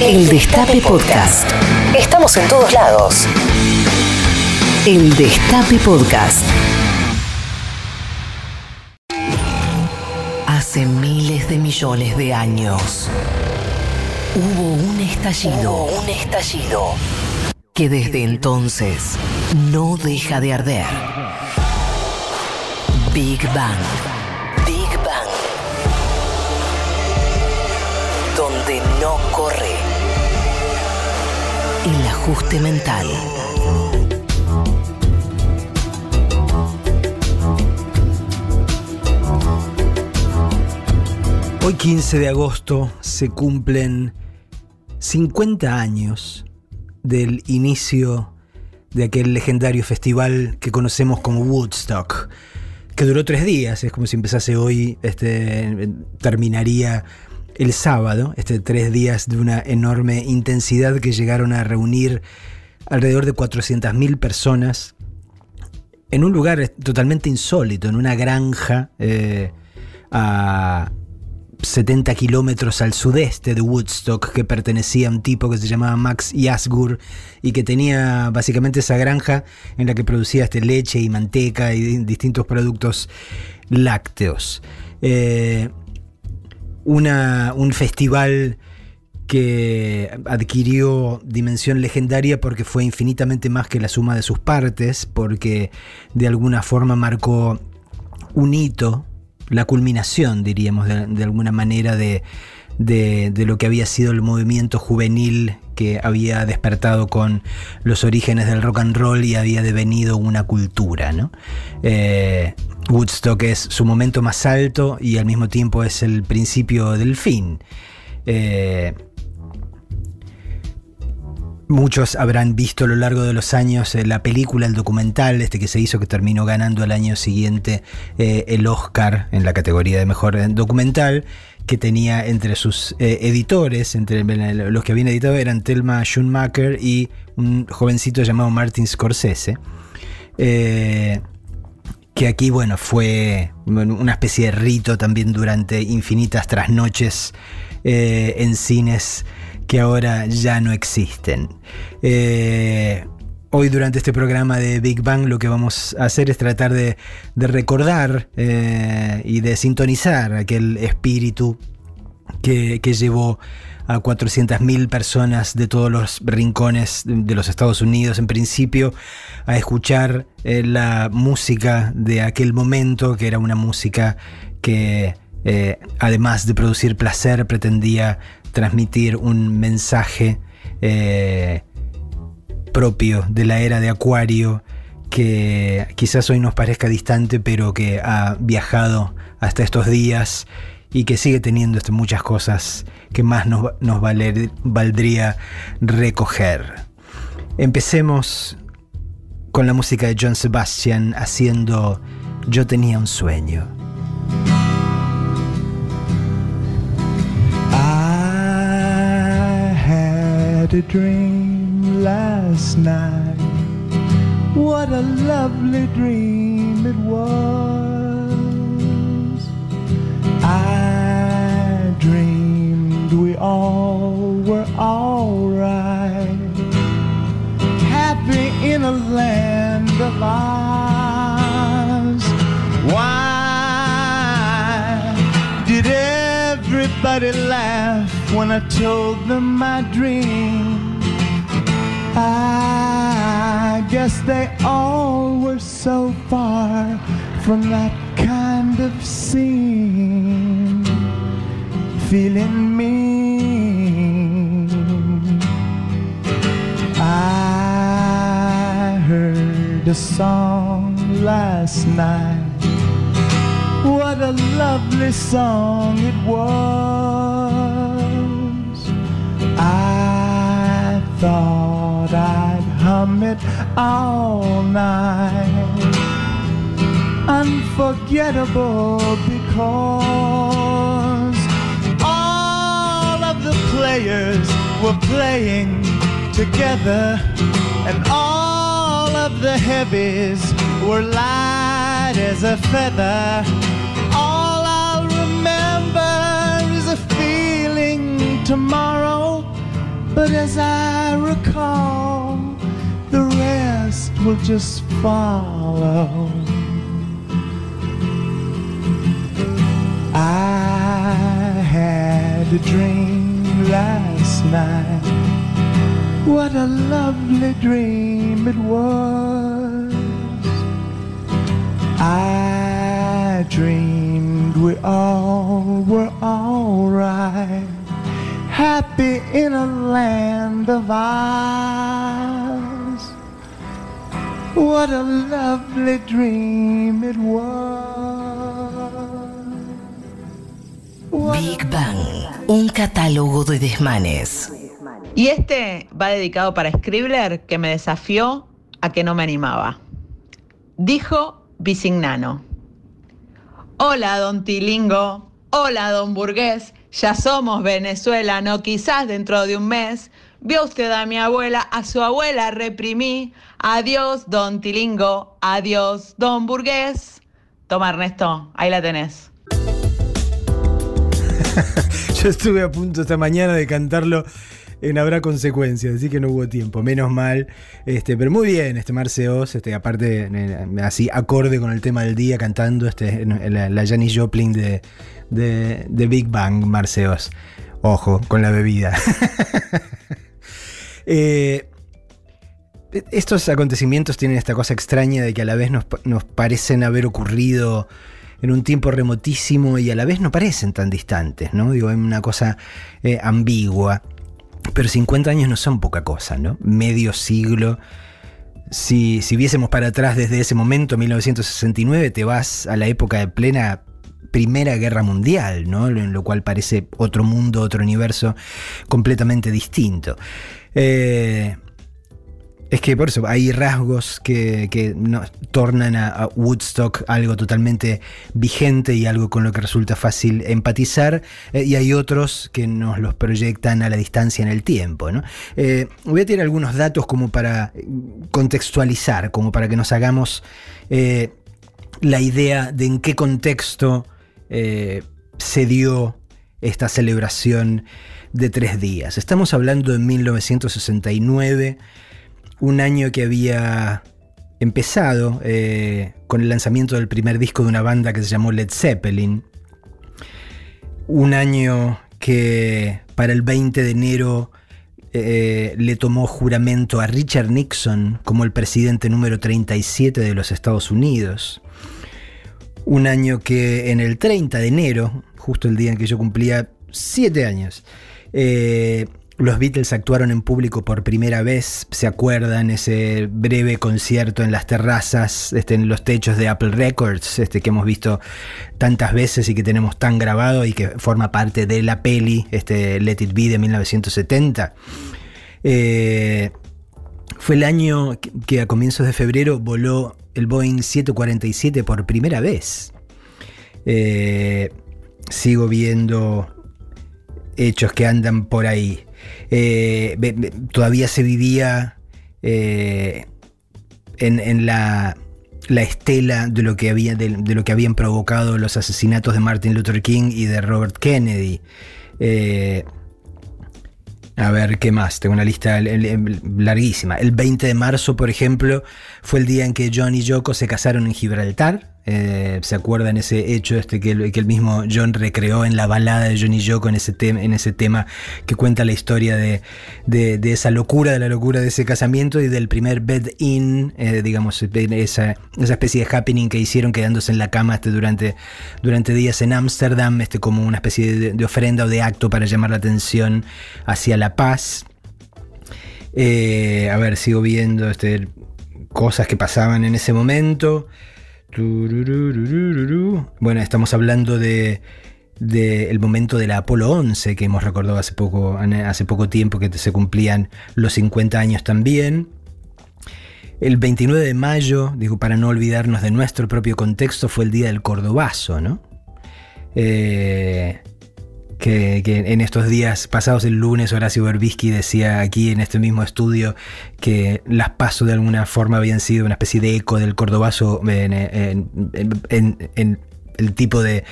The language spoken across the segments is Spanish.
El Destape Podcast. Estamos en todos lados. El Destape Podcast. Hace miles de millones de años hubo un estallido. un estallido. Que desde entonces no deja de arder. Big Bang. Big Bang. Donde no corre ajuste mental. Hoy 15 de agosto se cumplen 50 años del inicio de aquel legendario festival que conocemos como Woodstock, que duró tres días, es como si empezase hoy, este, terminaría el sábado, este, tres días de una enorme intensidad que llegaron a reunir alrededor de 400.000 personas en un lugar totalmente insólito, en una granja eh, a 70 kilómetros al sudeste de Woodstock, que pertenecía a un tipo que se llamaba Max Yasgur y que tenía básicamente esa granja en la que producía este leche y manteca y distintos productos lácteos. Eh, una, un festival que adquirió dimensión legendaria porque fue infinitamente más que la suma de sus partes, porque de alguna forma marcó un hito, la culminación, diríamos, de, alguna manera, de, de, lo que había sido el movimiento juvenil que había despertado con los orígenes del rock and roll y había devenido una cultura. ¿no? Eh, Woodstock es su momento más alto y al mismo tiempo es el principio del fin. Eh, muchos habrán visto a lo largo de los años eh, la película, el documental este que se hizo, que terminó ganando al año siguiente eh, el Oscar en la categoría de mejor documental, que tenía entre sus editores, entre los que habían editado eran Thelma Schoonmaker y un jovencito llamado Martin Scorsese que aquí, bueno, fue una especie de rito también durante infinitas trasnoches eh, en cines que ahora ya no existen. Eh, hoy durante este programa de Big Bang lo que vamos a hacer es tratar de, recordar eh, y de sintonizar aquel espíritu que, que llevó a 400.000 personas de todos los rincones de los Estados Unidos, en principio, a escuchar eh, la música de aquel momento, que era una música que, eh, además de producir placer, pretendía transmitir un mensaje eh, propio de la era de Acuario, que quizás hoy nos parezca distante, pero que ha viajado hasta estos días y que sigue teniendo este, muchas cosas que más nos, nos valdría recoger. Empecemos con la música de John Sebastian haciendo Yo tenía un sueño. I had a dream last night. What a lovely dream when I told them my dream? I guess they all were so far from that kind of scene, feeling mean. I heard a song last night. What a lovely song it was. Thought I'd hum it all night unforgettable because all of the players were playing together and all of the heavies were light as a feather. All I'll remember is a feeling tomorrow But as I recall, the rest will just follow. I had a dream last night. What a lovely dream it was. I dreamed we all were alright, happy in a land of ours. What a lovely dream it was. Big Bang, un catálogo de desmanes. Y este va dedicado para Scribbler que me desafió a que no me animaba. Dijo Bisignano. Hola, don Tilingo. Hola, don Burgués. Ya somos Venezuela, no quizás dentro de un mes. Vio usted a mi abuela, a su abuela reprimí. Adiós, don Tilingo. Adiós, don Burgués. Toma, Ernesto, ahí la tenés. Yo estuve a punto esta mañana de cantarlo en Habrá Consecuencias, así que no hubo tiempo, menos mal. Este, pero muy bien, este Marce Oz, este, aparte, eh, así acorde con el tema del día, cantando este, la, la Janis Joplin de, de, Big Bang, Marce Oz. Ojo, con la bebida. eh, estos acontecimientos tienen esta cosa extraña de que a la vez nos, nos, parecen haber ocurrido en un tiempo remotísimo y a la vez no parecen tan distantes, ¿no? Digo, hay una cosa eh, ambigua. Pero 50 años no son poca cosa, ¿no? Medio siglo. Si, si viésemos para atrás desde ese momento, 1969, te vas a la época de plena Primera Guerra Mundial, ¿no? En lo cual parece otro mundo, otro universo completamente distinto. Eh, es que por eso hay rasgos que, que nos tornan a, a, Woodstock algo totalmente vigente y algo con lo que resulta fácil empatizar, eh, y hay otros que nos los proyectan a la distancia en el tiempo. ¿no? Eh, voy a tirar algunos datos como para contextualizar, como para que nos hagamos eh, la idea de en qué contexto se dio esta celebración de tres días. Estamos hablando de 1969 un año que había empezado eh, con el lanzamiento del primer disco de una banda que se llamó Led Zeppelin. Un año que para el 20 de enero eh, le tomó juramento a Richard Nixon como el presidente número 37 de los Estados Unidos. Un año que en el 30 de enero, justo el día en que yo cumplía 7 años, eh, los Beatles actuaron en público por primera vez, se acuerdan ese breve concierto en las terrazas, este, en los techos de Apple Records, este, que hemos visto tantas veces y que tenemos tan grabado y que forma parte de la peli, este, Let It Be de 1970. Eh, fue el año que a comienzos de febrero voló el Boeing 747 por primera vez. Eh, sigo viendo hechos que andan por ahí. Eh, todavía se vivía eh, en, la, la estela de lo, que había, de, lo que habían provocado los asesinatos de Martin Luther King y de Robert Kennedy. Eh, a ver, ¿qué más? Tengo una lista larguísima. El 20 de marzo, por ejemplo, fue el día en que John y Yoko se casaron en Gibraltar. Eh, ¿Se acuerdan ese hecho este que el, mismo John recreó en la balada de John y Yoko en ese, tema, en ese tema que cuenta la historia de, de, esa locura, de la locura de ese casamiento y del primer bed-in, eh, digamos, esa, esa, especie de happening que hicieron quedándose en la cama este, durante, durante días en Ámsterdam, este, como una especie de, de ofrenda o de acto para llamar la atención hacia la paz. Eh, a ver, sigo viendo este, cosas que pasaban en ese momento. Bueno, estamos hablando de, de, el momento de la Apolo 11 que hemos recordado hace poco, hace poco tiempo que se cumplían los 50 años también. El 29 de mayo, digo, para no olvidarnos de nuestro propio contexto, fue el día del Cordobazo, ¿no? Eh, que, en estos días pasados el lunes Horacio Berbisky decía aquí en este mismo estudio que las pasos de alguna forma habían sido una especie de eco del cordobazo en, el tipo de,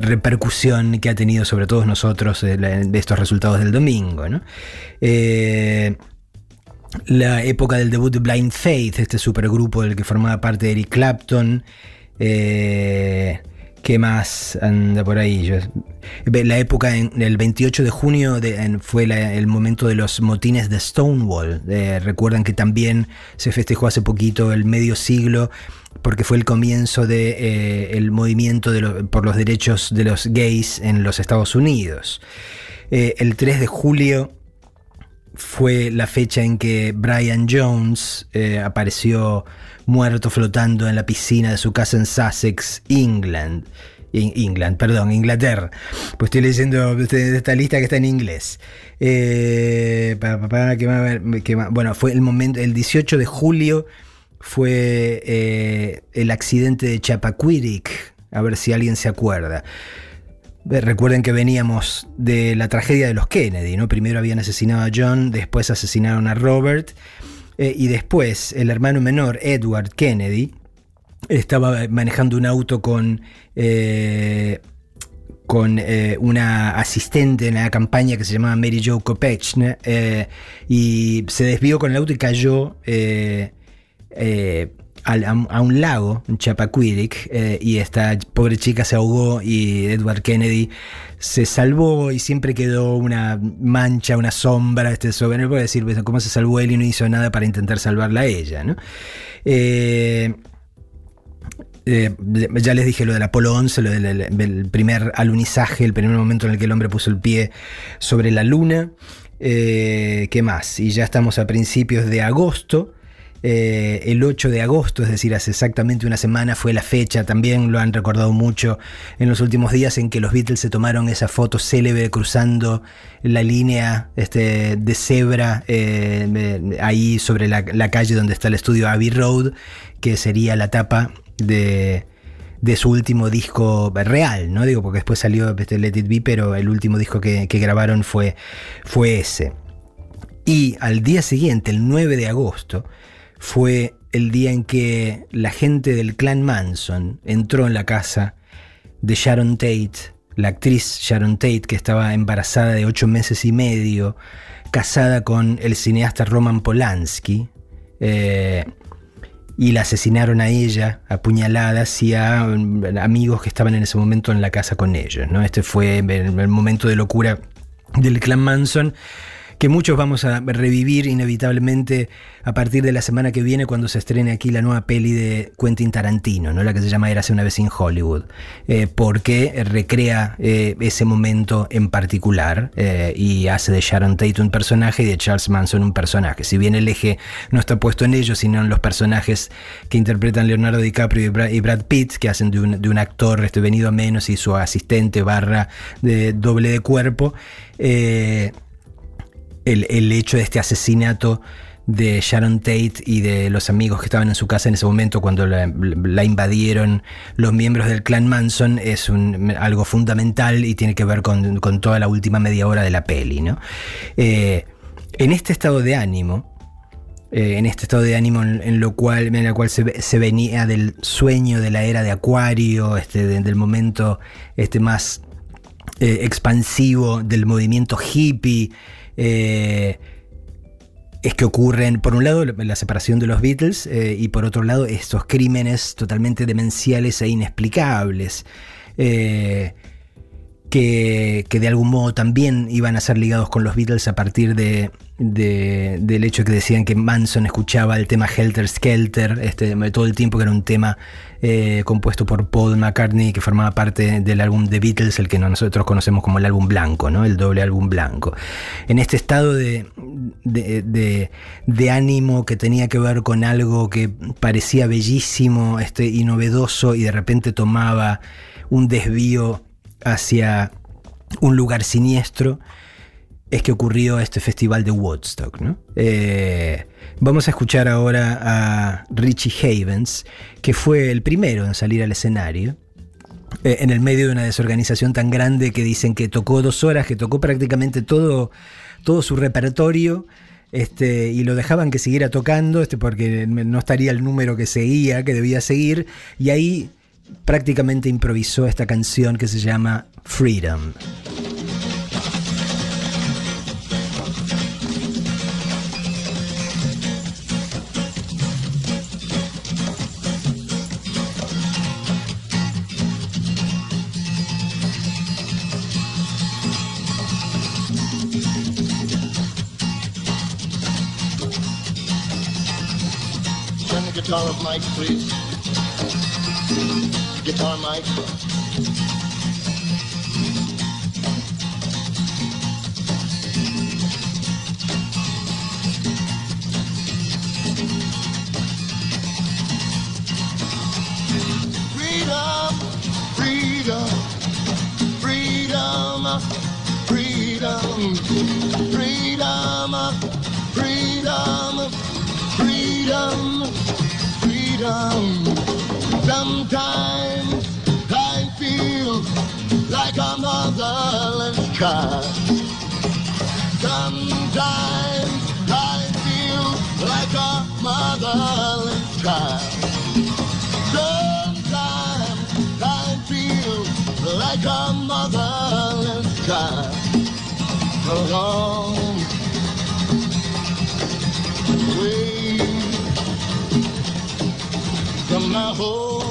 repercusión que ha tenido sobre todos nosotros de, de estos resultados del domingo. Eh, la época del debut de Blind Faith, este supergrupo del que formaba parte Eric Clapton. Eh, ¿Qué más anda por ahí? la época, en, el 28 de junio fue el momento de los motines de Stonewall. recuerdan que también se festejó hace poquito el medio siglo porque fue el comienzo del de, eh, movimiento por los derechos de los gays en los Estados Unidos. Eh, el 3 de julio fue la fecha en que Brian Jones eh, apareció muerto flotando en la piscina de su casa en Sussex, England. England, perdón, Inglaterra. Pues estoy leyendo esta lista que está en inglés. Eh, bueno, fue el momento, el 18 de julio fue eh, el accidente de Chappaquiddick, a ver si alguien se acuerda. Recuerden que veníamos de la tragedia de los Kennedy, ¿no? Primero habían asesinado a John, después asesinaron a Robert, eh, y después el hermano menor, Edward Kennedy, estaba manejando un auto con, eh, con eh, una asistente en la campaña que se llamaba Mary Jo Kopechne, y se desvió con el auto y cayó a, un lago, en Chappaquiddick, eh, y esta pobre chica se ahogó y Edward Kennedy se salvó y siempre quedó una mancha, una sombra este, sobre él. Puede decir, ¿cómo se salvó él y no hizo nada para intentar salvarla a ella? Eh, eh, ya les dije lo del Apolo 11, lo del, primer alunizaje, el primer momento en el que el hombre puso el pie sobre la luna. ¿Qué más? Y ya estamos a principios de agosto. Eh, el 8 de agosto, es decir, hace exactamente una semana fue la fecha, también lo han recordado mucho en los últimos días en que los Beatles se tomaron esa foto célebre cruzando la línea este, de cebra eh, ahí sobre la, calle donde está el estudio Abbey Road, que sería la tapa de, su último disco real, ¿no? Digo, porque después salió este Let It Be, pero el último disco que, grabaron fue, fue ese. Y al día siguiente, el 9 de agosto, fue el día en que la gente del clan Manson entró en la casa de Sharon Tate, la actriz Sharon Tate, que estaba embarazada de ocho meses y medio, casada con el cineasta Roman Polanski, eh, y la asesinaron a ella, a puñaladas, y a um, amigos que estaban en ese momento en la casa con ellos. ¿no? Este fue el momento de locura del clan Manson que muchos vamos a revivir inevitablemente a partir de la semana que viene cuando se estrene aquí la nueva peli de Quentin Tarantino, ¿no? la que se llama Érase una vez en Hollywood, eh, porque recrea eh, ese momento en particular eh, y hace de Sharon Tate un personaje y de Charles Manson un personaje. Si bien el eje no está puesto en ellos, sino en los personajes que interpretan Leonardo DiCaprio y Brad, Pitt, que hacen de un, actor este, venido a menos y su asistente barra de doble de cuerpo el, hecho de este asesinato de Sharon Tate y de los amigos que estaban en su casa en ese momento cuando la, invadieron los miembros del clan Manson es algo fundamental y tiene que ver con, toda la última media hora de la peli. ¿no? Eh, en este estado de ánimo, eh, en este estado de ánimo en, lo cual, en el cual se, venía del sueño de la era de Acuario, este, del momento este, más eh, expansivo del movimiento hippie, eh, es que ocurren, por un lado, la separación de los Beatles eh, y por otro lado, estos crímenes totalmente demenciales e inexplicables. Eh, que, de algún modo también iban a ser ligados con los Beatles a partir de, del hecho que decían que Manson escuchaba el tema Helter Skelter este, todo el tiempo, que era un tema eh, compuesto por Paul McCartney, que formaba parte del álbum The Beatles, el que nosotros conocemos como el álbum blanco, ¿no? el doble álbum blanco. En este estado de, de, ánimo que tenía que ver con algo que parecía bellísimo este, y novedoso y de repente tomaba un desvío hacia un lugar siniestro, es que ocurrió este festival de Woodstock. Eh, vamos a escuchar ahora a Richie Havens, que fue el primero en salir al escenario. Eh, en el medio de una desorganización tan grande que dicen que tocó dos horas, que tocó prácticamente todo, todo su repertorio, este, y lo dejaban que siguiera tocando, este, porque no estaría el número que seguía, que debía seguir, y ahí prácticamente improvisó esta canción que se llama Freedom. Guitar Mike, please. Guitar, Mike. Freedom, freedom, freedom, freedom, freedom, freedom, freedom, freedom. Sometimes I feel like a motherless child. Sometimes I feel like a motherless child. Sometimes I feel like a motherless child. Alone way home.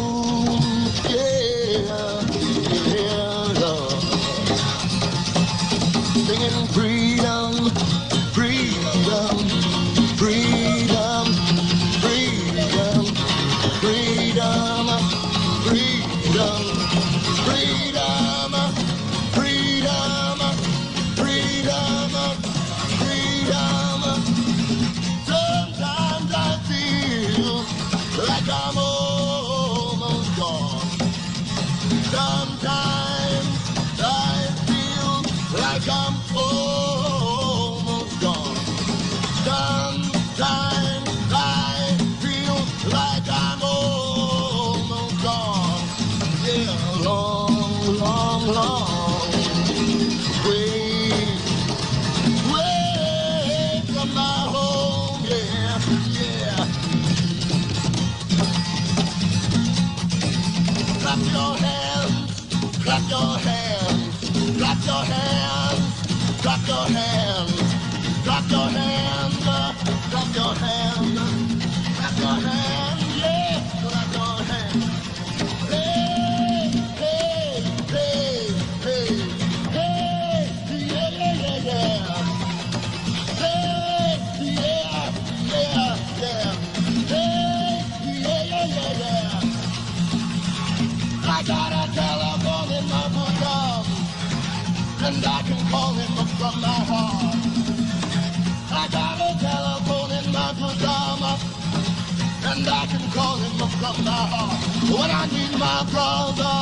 I can call him my heart. When I need my brother,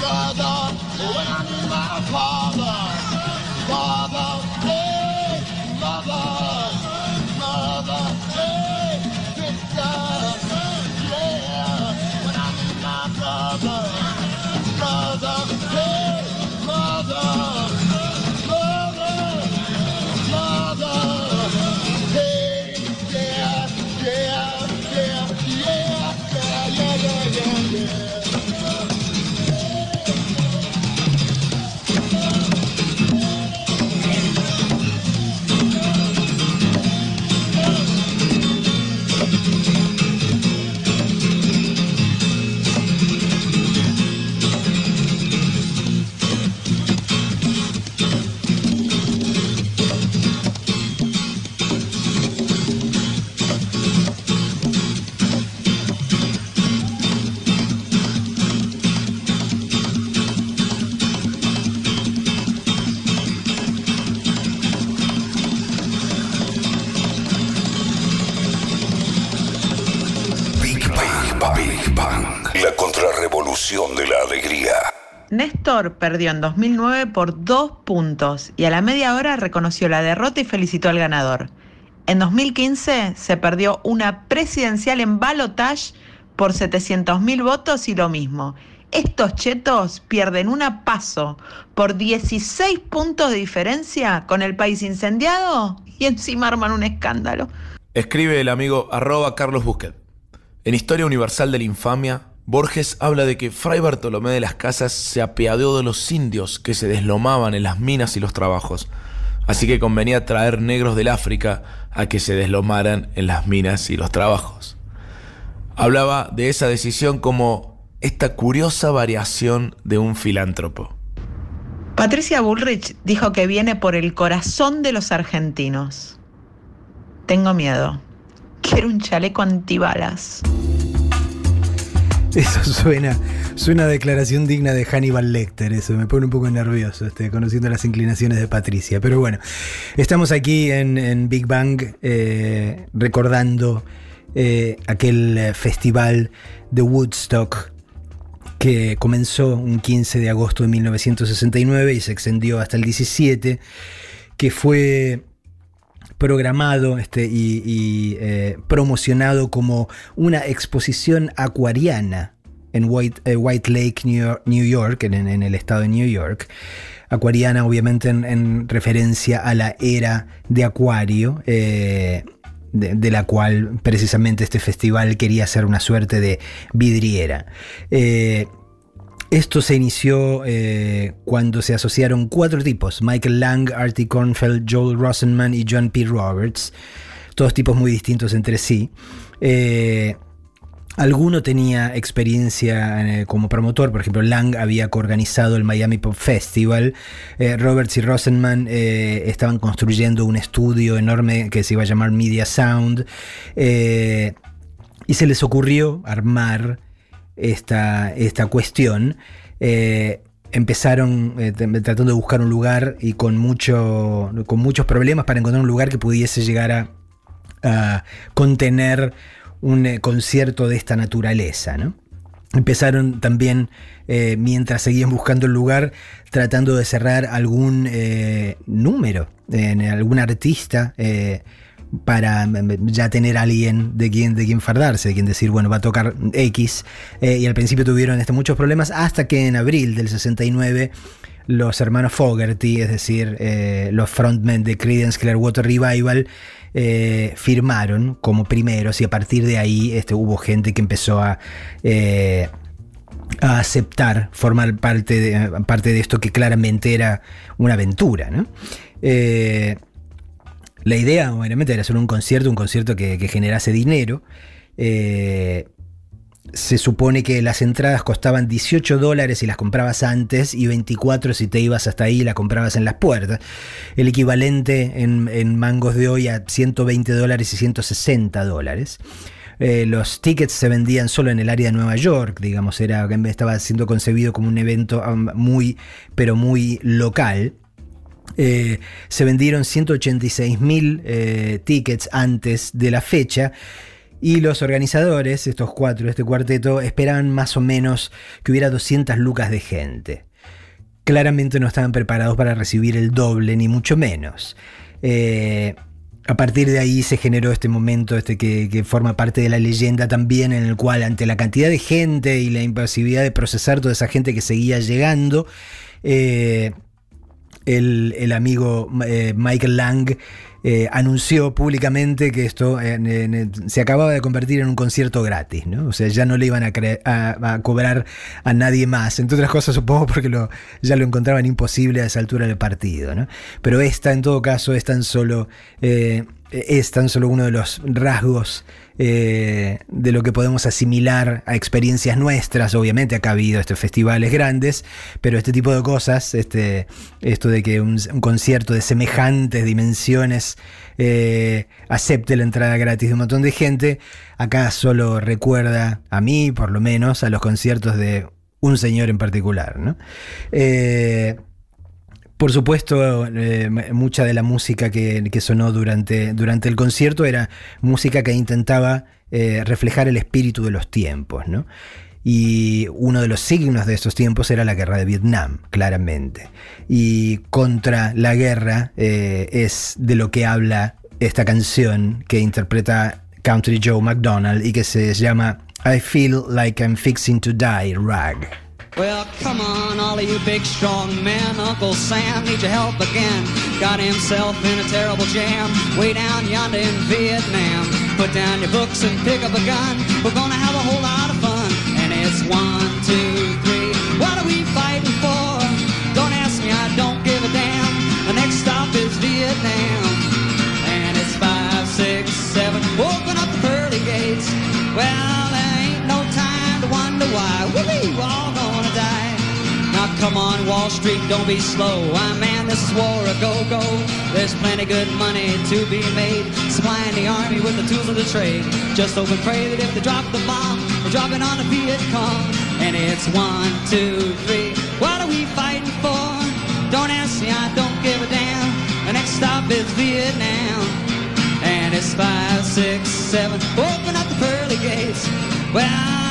brother, when I need my father, Perdió en 2009 por dos puntos y a la media hora reconoció la derrota y felicitó al ganador. En 2015 se perdió una presidencial en balotage por 700.000 votos y lo mismo. Estos chetos pierden una paso por 16 puntos de diferencia con el país incendiado y encima arman un escándalo. Escribe el amigo arroba Carlos Busquet. En Historia Universal de la Infamia, Borges habla de que Fray Bartolomé de las Casas se apiadó de los indios que se deslomaban en las minas y los trabajos, así que convenía traer negros del África a que se deslomaran en las minas y los trabajos. Hablaba de esa decisión como esta curiosa variación de un filántropo. Patricia Bullrich dijo que viene por el corazón de los argentinos. Tengo miedo. Quiero un chaleco antibalas. Eso suena, suena a declaración digna de Hannibal Lecter, eso me pone un poco nervioso, este, conociendo las inclinaciones de Patricia. Pero bueno, estamos aquí en, en Big Bang eh, recordando eh, aquel eh, festival de Woodstock que comenzó un 15 de agosto de 1969 y se extendió hasta el 17, que fue programado este, y, eh, promocionado como una exposición acuariana en White, eh, White Lake, New York, en, el estado de New York. Acuariana, obviamente, en, en referencia a la era de Acuario. Eh, de, la cual precisamente este festival quería ser una suerte de vidriera. Esto se inició eh, cuando se asociaron cuatro tipos, Michael Lang, Artie Kornfeld, Joel Rosenman y John P. Roberts, todos tipos muy distintos entre sí. Eh, Alguno tenía experiencia eh, como promotor, por ejemplo, Lang había coorganizado el Miami Pop Festival, Roberts y Rosenman estaban construyendo un estudio enorme que se iba a llamar Media Sound, y se les ocurrió armar esta, esta cuestión. Eh, empezaron tratando de buscar un lugar y con, mucho, con muchos problemas para encontrar un lugar que pudiese llegar a, contener un eh, concierto de esta naturaleza. ¿no? Empezaron también, eh, mientras seguían buscando el lugar, tratando de cerrar algún eh, número en algún artista eh, para ya tener alguien de quien, de quien fardarse, de quien decir, bueno, va a tocar X. y al principio tuvieron este, muchos problemas hasta que en abril del 69 los hermanos Fogerty, es decir, los frontmen de Creedence Clearwater Revival, eh, firmaron como primeros y a partir de ahí este, hubo gente que empezó a, eh, a aceptar formar parte de, parte de, esto que claramente era una aventura. ¿no? Eh, la idea, obviamente, era hacer un concierto, un concierto que, generase dinero. Eh, se supone que las entradas costaban 18 dólares si las comprabas antes y 24 si te ibas hasta ahí y la comprabas en las puertas. El equivalente en, mangos de hoy a 120 dólares y 160 dólares. Eh, los tickets se vendían solo en el área de Nueva York, digamos, era, estaba siendo concebido como un evento muy, pero muy local. Eh, se vendieron 186 mil eh, tickets antes de la fecha y los organizadores, estos cuatro, este cuarteto, esperaban más o menos que hubiera 200 lucas de gente. Claramente no estaban preparados para recibir el doble, ni mucho menos. Eh, a partir de ahí se generó este momento este que, que, forma parte de la leyenda también, en el cual ante la cantidad de gente y la imposibilidad de procesar toda esa gente que seguía llegando, el, amigo eh, Michael Lang eh, anunció públicamente que esto se acababa de convertir en un concierto gratis, ¿no? O sea, ya no le iban a, cobrar a nadie más. Entre otras cosas, supongo porque ya lo encontraban imposible a esa altura del partido, ¿no? Pero esta, en todo caso, es tan solo, eh, es tan solo uno de los rasgos eh, de lo que podemos asimilar a experiencias nuestras. Obviamente acá ha habido estos festivales grandes, pero este tipo de cosas, este, esto de que un, concierto de semejantes dimensiones eh, acepte la entrada gratis de un montón de gente, acá solo recuerda a mí, por lo menos, a los conciertos de un señor en particular. ¿no? Eh, por supuesto, eh, mucha de la música que, sonó durante, durante el concierto era música que intentaba eh, reflejar el espíritu de los tiempos, ¿no? Y uno de los signos de esos tiempos era la guerra de Vietnam, claramente. Y contra la guerra eh, es de lo que habla esta canción que interpreta Country Joe McDonald y que se llama I Feel Like I'm Fixing to Die, Rag. Well, come on, all of you big strong men. Uncle Sam needs your help again. Got himself in a terrible jam way down yonder in Vietnam. Put down your books and pick up a gun. We're gonna have a whole lot of fun. And it's one, two, three. What are we fighting for? Don't ask me, I don't give a damn. The next stop is Vietnam. And it's five, six, seven. Open up the pearly gates. Well, there ain't no time to wonder why. Whoopee, come on, Wall Street, don't be slow. Why, man, this is war a go-go. There's plenty good money to be made. Supplying the army with the tools of the trade. Just hope and pray that if they drop the bomb, they're dropping on the Viet Cong. And it's one, two, three. What are we fighting for? Don't ask me, I don't give a damn. The next stop is Vietnam. And it's five, six, seven. Open up the pearly gates. Well,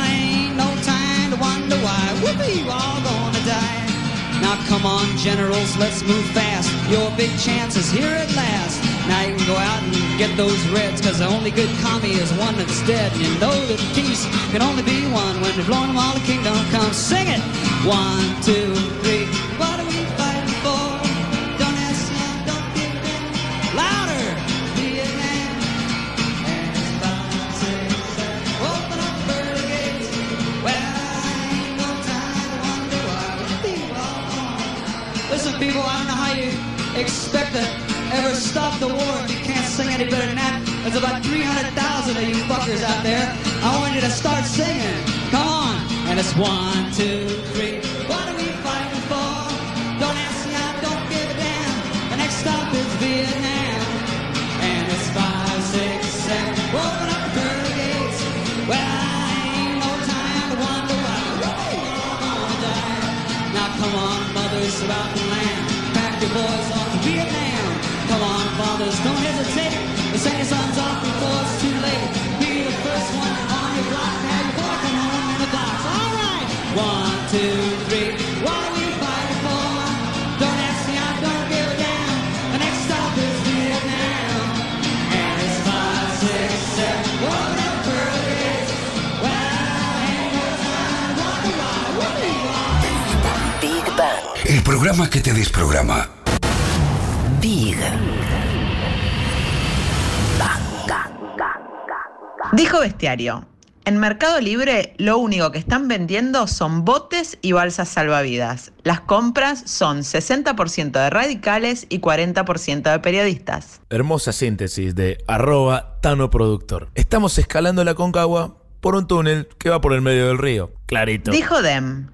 ain't no time to wonder why. Whoopee, all gonna die. Now come on, generals, let's move fast. Your big chance is here at last. Now you can go out and get those reds, cause the only good commie is one that's dead. And you know that peace can only be one when they've blown them all the kingdom come. Sing it! One, two, three. What people, I don't know how you expect to ever stop the war if you can't sing any better than that. There's about 300,000 of you fuckers out there. I want you to start singing. Come on. And it's one, two, three. What are we fighting for? Don't ask me, I don't give a damn. The next stop is Vietnam. And it's five, six, seven. Open up the pearly gates. Well, ain't no time to wonder why. We're all gonna die. Now come on, mothers throughout on, fathers, don't hesitate. Send your sons off before it's too late. Be the first one on your block. Have your boy come home in a box. All right. One, two, three. What are we fighting for? Don't ask me, I don't give a damn. The next stop is Vietnam. And it's five, six, seven. Why. We'll be Big Bang. El programa que te desprograma. Dijo Bestiario, en Mercado Libre lo único que están vendiendo son botes y balsas salvavidas. Las compras son 60% de radicales y 40% de periodistas. Hermosa síntesis de arroba Tano Productor. Estamos escalando la Concagua por un túnel que va por el medio del río. Clarito. Dijo Dem,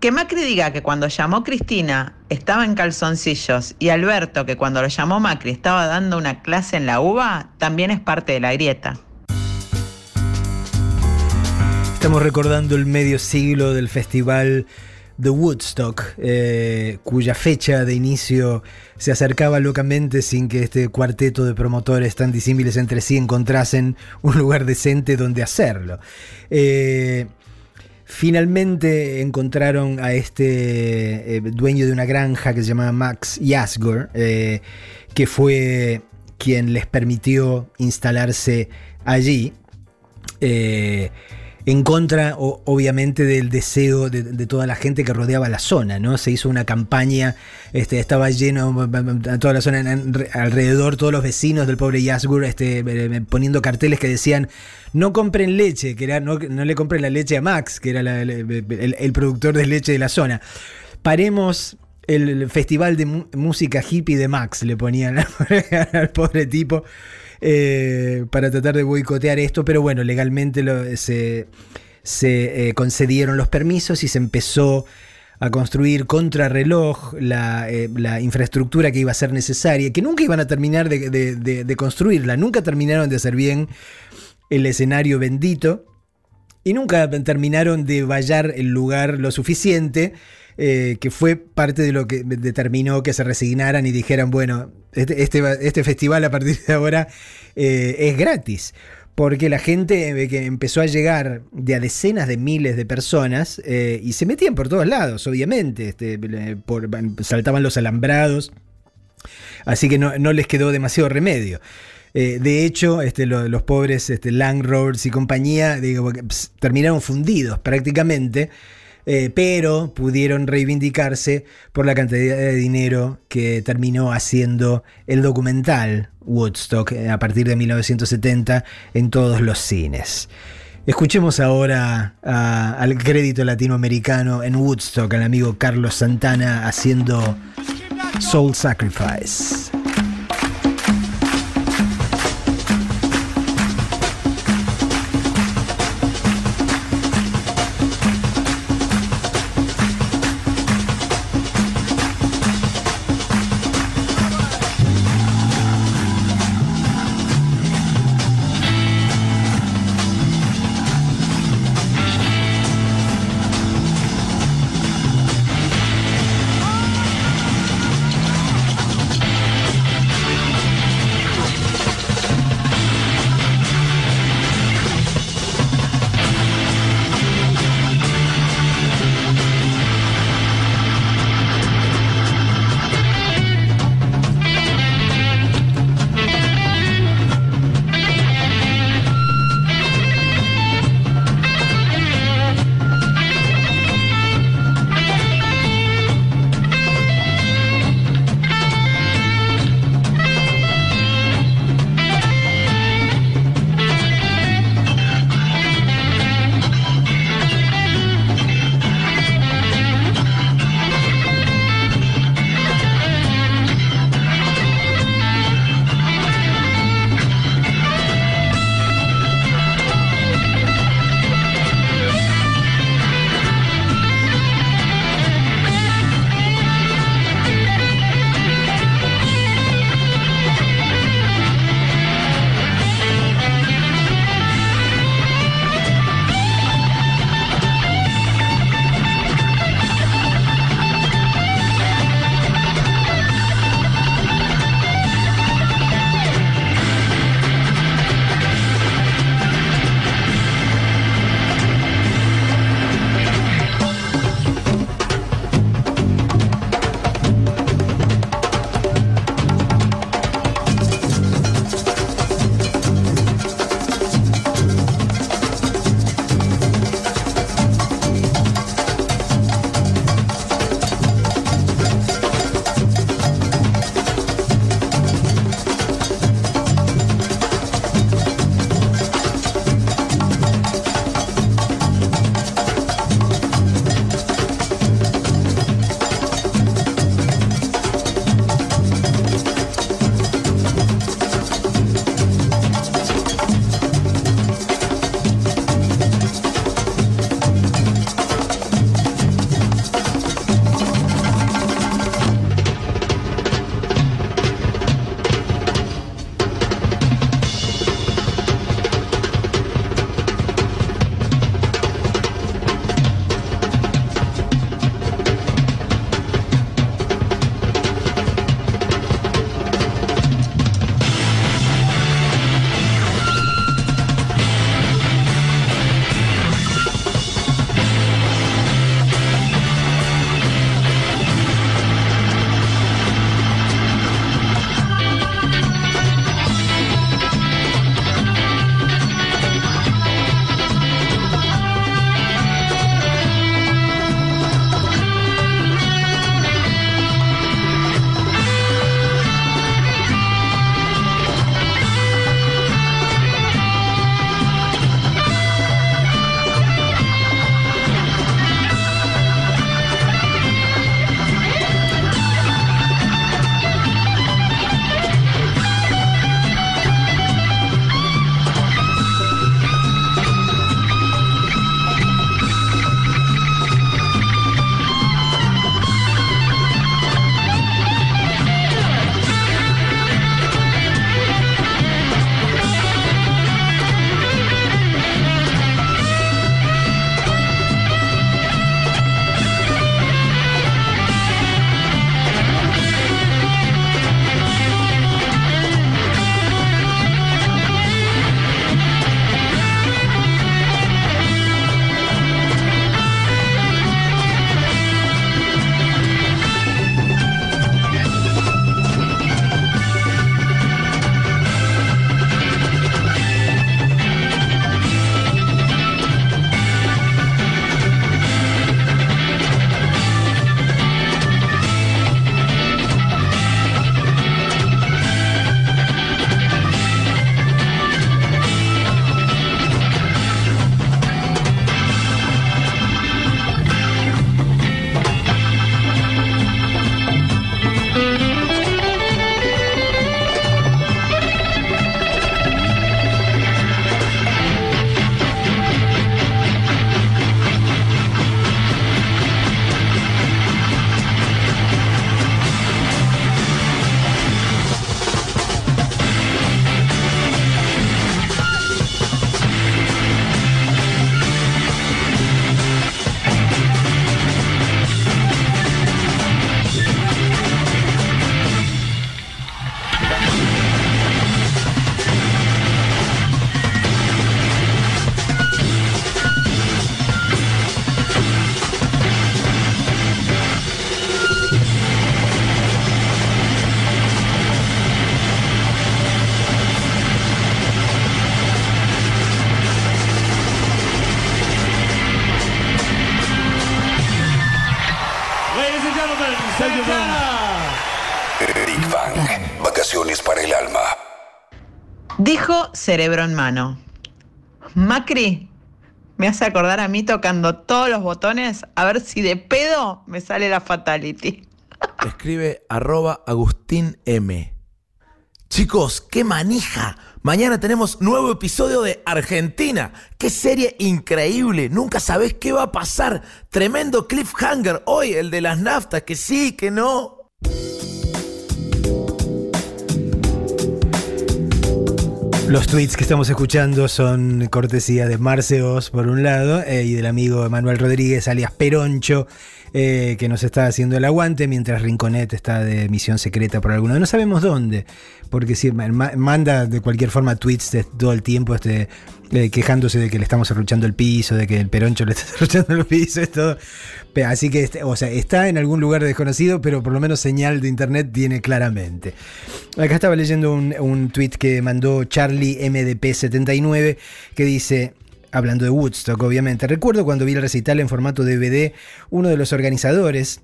que Macri diga que cuando llamó Cristina estaba en calzoncillos y Alberto que cuando lo llamó Macri estaba dando una clase en la UBA, también es parte de la grieta. Estamos recordando el medio siglo del festival de Woodstock, eh, cuya fecha de inicio se acercaba locamente sin que este cuarteto de promotores tan disímiles entre sí encontrasen un lugar decente donde hacerlo. Eh, finalmente encontraron a este eh, dueño de una granja que se llamaba Max Yasgur, eh, que fue quien les permitió instalarse allí. Eh, en contra, o- obviamente, del deseo de, toda la gente que rodeaba la zona, ¿no? Se hizo una campaña, este, estaba lleno, toda la zona, alrededor, todos los vecinos del pobre Yasgur, este, poniendo carteles que decían, no compren leche, que era, no, le compren la leche a Max, que era el, productor de leche de la zona. Paremos el festival de música hippie de Max, le ponían al pobre tipo eh, para tratar de boicotear esto, pero bueno, legalmente se, se, eh, concedieron los permisos y se empezó a construir contrarreloj la, eh, la infraestructura que iba a ser necesaria, que nunca iban a terminar de, de- de- de construirla, nunca terminaron de hacer bien el escenario bendito y nunca terminaron de vallar el lugar lo suficiente, eh, que fue parte de lo que determinó que se resignaran y dijeran, bueno, este, este, este festival a partir de ahora eh, es gratis. Porque la gente eh, que empezó a llegar de a decenas de miles de personas eh, y se metían por todos lados, obviamente. Este, saltaban los alambrados, Así que no, no les quedó demasiado remedio. De hecho, este, lo- los pobres este, landlords y compañía terminaron fundidos prácticamente, eh, pero pudieron reivindicarse por la cantidad de dinero que terminó haciendo el documental Woodstock eh, a partir de 1970 en todos los cines. Escuchemos ahora al crédito latinoamericano en Woodstock, al amigo Carlos Santana haciendo Soul Sacrifice. Cerebro en mano. Macri, me hace acordar a mí tocando todos los botones a ver si de pedo me sale la fatality. Escribe arroba Agustín M. Chicos, qué manija. Mañana tenemos nuevo episodio de Argentina. Qué serie increíble. Nunca sabés qué va a pasar. Tremendo cliffhanger hoy, el de las naftas. Que sí, que no. Los tweets que estamos escuchando son cortesía de Marceos, por un lado, eh, y del amigo Manuel Rodríguez, alias Peroncho, eh, que nos está haciendo el aguante, mientras Rinconet está de misión secreta por alguno. No sabemos dónde, porque si ma- manda de cualquier forma tweets de- todo el tiempo este, eh, quejándose de que le estamos arruchando el piso, de que el Peroncho le está arruchando el piso, todo. Así que, este, o sea, está en algún lugar desconocido, pero por lo menos señal de internet tiene claramente. Acá estaba leyendo un, un tweet que mandó Charlie MDP79 que dice. Hablando de Woodstock, obviamente. Recuerdo cuando vi el recital en formato DVD, uno de los organizadores,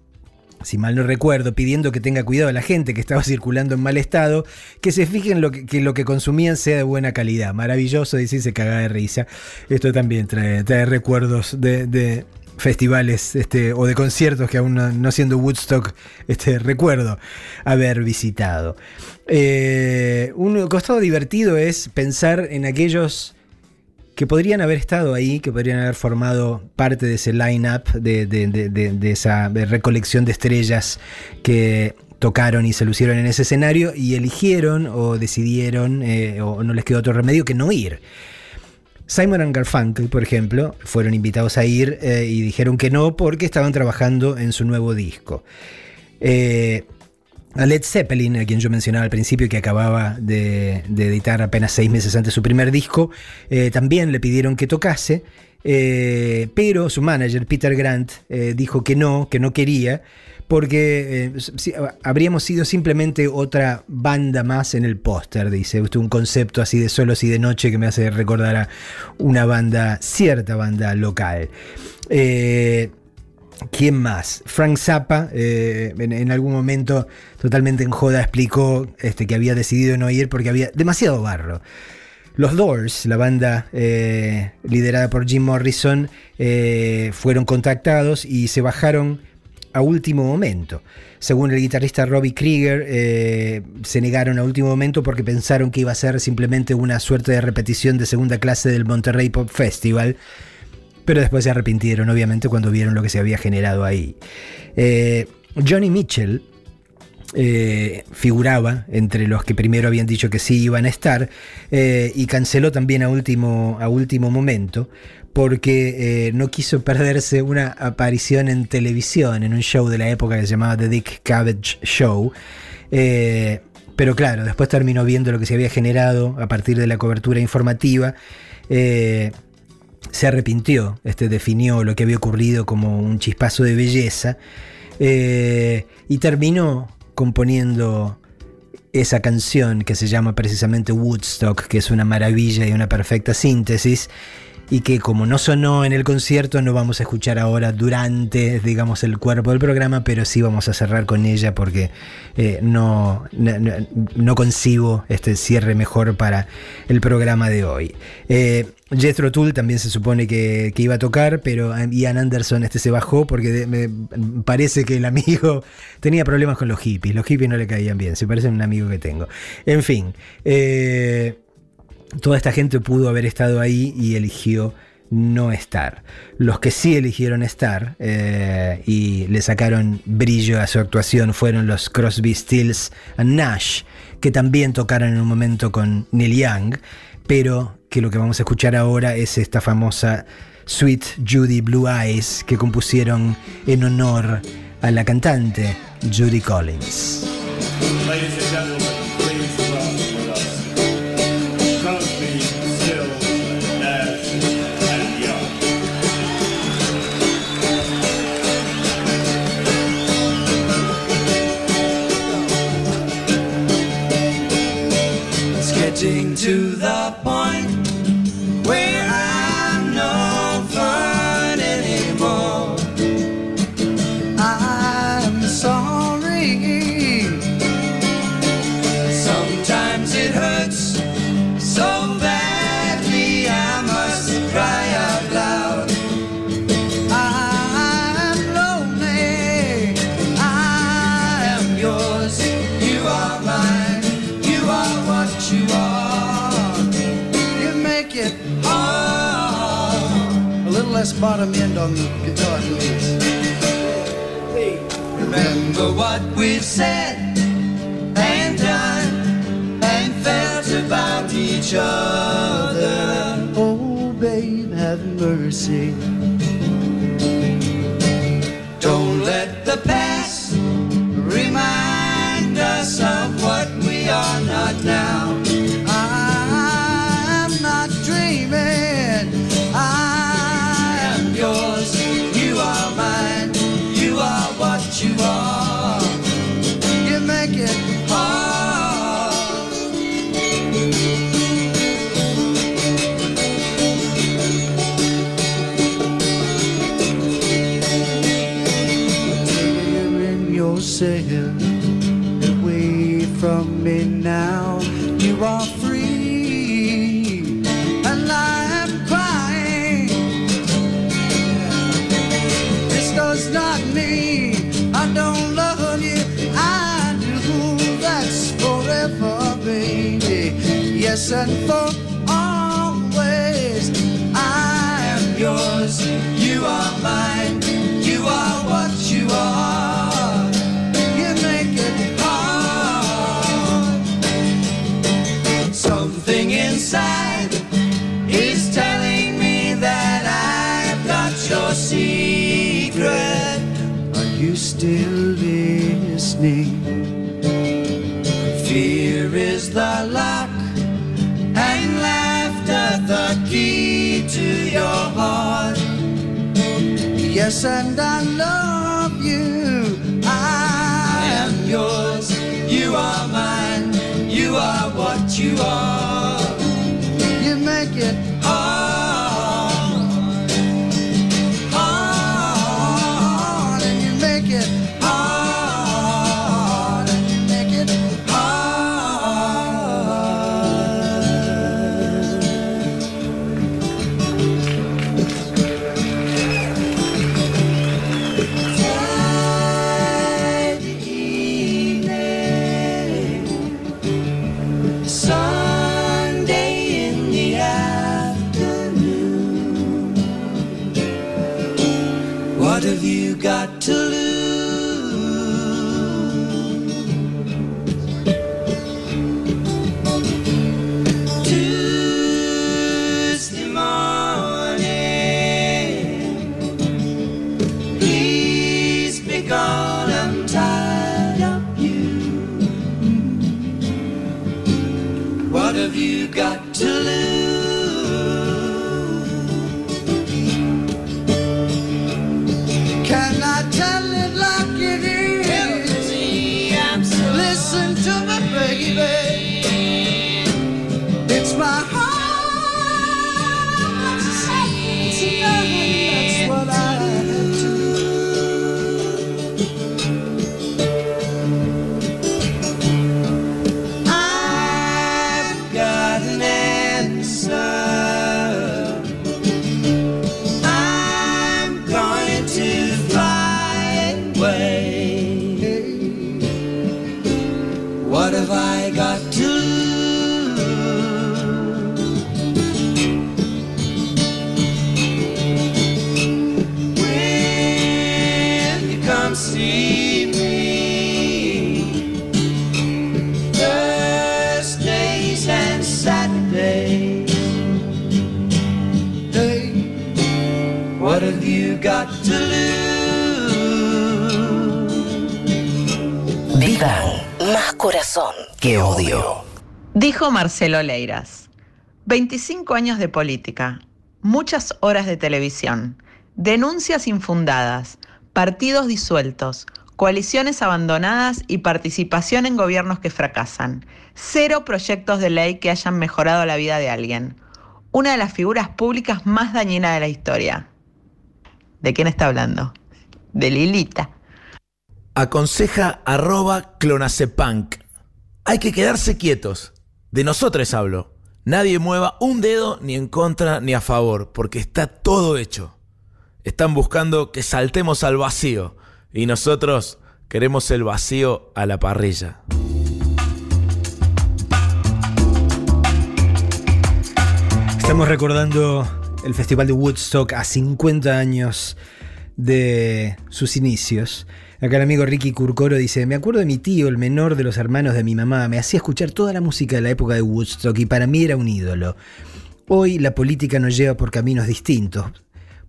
si mal no recuerdo, pidiendo que tenga cuidado a la gente que estaba circulando en mal estado, que se fijen lo que, lo que consumían sea de buena calidad. Maravilloso, dice, se caga de risa. Esto también trae, recuerdos de, de festivales este, o de conciertos que aún no, no siendo Woodstock este, recuerdo haber visitado. Eh, un costado divertido es pensar en aquellos que podrían haber estado ahí, que podrían haber formado parte de ese line-up, de, de- de- esa recolección de estrellas que tocaron y se lucieron en ese escenario y eligieron o decidieron eh, o no les quedó otro remedio que no ir. Simon and Garfunkel, por ejemplo, fueron invitados a ir eh, y dijeron que no porque estaban trabajando en su nuevo disco. Eh, a Led Zeppelin, a quien yo mencionaba al principio, que acababa de, editar apenas seis meses antes su primer disco, eh, también le pidieron que tocase, eh, pero su manager, Peter Grant, eh, dijo que no, que no quería, porque habríamos sido simplemente otra banda más en el póster, dice. Usted un concepto así de solos y de noche que me hace recordar a una banda, cierta banda local. ¿Quién más? Frank Zappa, eh, en, algún momento totalmente en joda, explicó este, que había decidido no ir porque había demasiado barro. Los Doors, la banda eh, liderada por Jim Morrison, eh, fueron contactados y se bajaron a último momento. Según el guitarrista Robbie Krieger, se negaron a último momento porque pensaron que iba a ser simplemente una suerte de repetición de segunda clase del Monterrey Pop Festival, pero después se arrepintieron, obviamente, cuando vieron lo que se había generado ahí. Eh, Johnny Mitchell eh, figuraba entre los que primero habían dicho que sí iban a estar eh, y canceló también a último, a último momento porque no quiso perderse una aparición en televisión, en un show de la época que se llamaba The Dick Cabbage Show. Pero claro, después terminó viendo lo que se había generado a partir de la cobertura informativa. Se arrepintió, este, definió lo que había ocurrido como un chispazo de belleza eh, y terminó componiendo esa canción que se llama precisamente Woodstock, que es una maravilla y una perfecta síntesis y que como no sonó en el concierto no vamos a escuchar ahora durante, digamos, el cuerpo del programa, pero sí vamos a cerrar con ella porque eh, no, no, concibo este cierre mejor para el programa de hoy. Eh, Jethro Tull también se supone que, iba a tocar, pero Ian Anderson este se bajó porque me parece que el amigo tenía problemas con los hippies. Los hippies no le caían bien, se parece a un amigo que tengo. En fin, eh, toda esta gente pudo haber estado ahí y eligió no estar. Los que sí eligieron estar eh, y le sacaron brillo a su actuación fueron los Crosby, Stills and Nash, que también tocaron en un momento con Neil Young, pero que lo que vamos a escuchar ahora es esta famosa Sweet Judy Blue Eyes que compusieron en honor a la cantante Judy Collins. To the point bottom end on the guitar, please. Remember what we've said and done and felt about each other. Oh, babe, have mercy. Don't let the past remind us of what And for always. I am yours, you are mine, you are what you are. You make it hard. Something inside is telling me that I've got your secret. Are you still listening? Fear is the laughter the key to your heart. Yes, and I love you. I am yours, you are mine, you are what you are. You make it Marcelo Leiras. 25 años de política, muchas horas de televisión, denuncias infundadas, partidos disueltos, coaliciones abandonadas y participación en gobiernos que fracasan. Cero proyectos de ley que hayan mejorado la vida de alguien. Una de las figuras públicas más dañinas de la historia. ¿De quién está hablando? De Lilita. Aconseja arroba clonacepunk. Hay que quedarse quietos. De nosotros hablo. Nadie mueva un dedo ni en contra ni a favor, porque está todo hecho. Están buscando que saltemos al vacío y nosotros queremos el vacío a la parrilla. Estamos recordando el Festival de Woodstock a 50 años de sus inicios. Acá el amigo Ricky Curcoro dice, me acuerdo de mi tío, el menor de los hermanos de mi mamá, me hacía escuchar toda la música de la época de Woodstock y para mí era un ídolo. Hoy la política nos lleva por caminos distintos.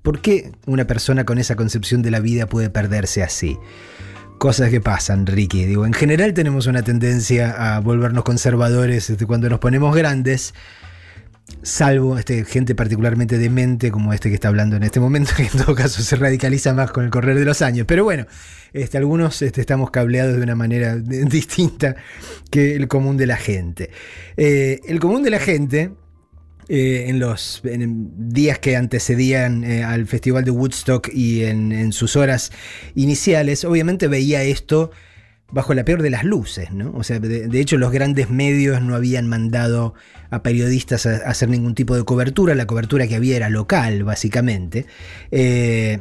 ¿Por qué una persona con esa concepción de la vida puede perderse así? Cosas que pasan, Ricky. Digo, en general tenemos una tendencia a volvernos conservadores este, cuando nos ponemos grandes, salvo este, gente particularmente demente como este que está hablando en este momento, que en todo caso se radicaliza más con el correr de los años. Pero bueno, este, algunos este, estamos cableados de una manera distinta que el común de la gente. Eh, el común de la gente, eh, en los días que antecedían eh, al Festival de Woodstock y en sus horas iniciales, obviamente veía esto bajo la peor de las luces, ¿no? O sea, de, hecho los grandes medios no habían mandado a periodistas a, hacer ningún tipo de cobertura, la cobertura que había era local, básicamente. Eh,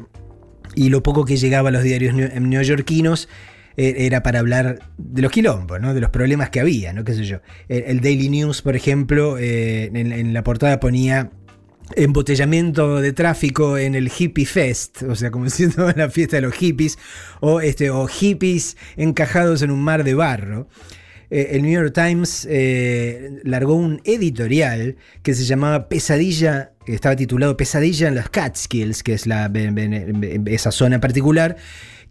y lo poco que llegaba a los diarios neo- neoyorquinos eh, era para hablar de los quilombos, ¿no? de los problemas que había, ¿no? ¿Qué sé yo? El, Daily News, por ejemplo, eh, en la portada ponía embotellamiento de tráfico en el Hippie Fest, o sea, como diciendo la fiesta de los hippies, o, este, o hippies encajados en un mar de barro. Eh, el New York Times eh, largó un editorial que se llamaba Pesadilla, que estaba titulado Pesadilla en los Catskills, que es la, ben- esa zona particular,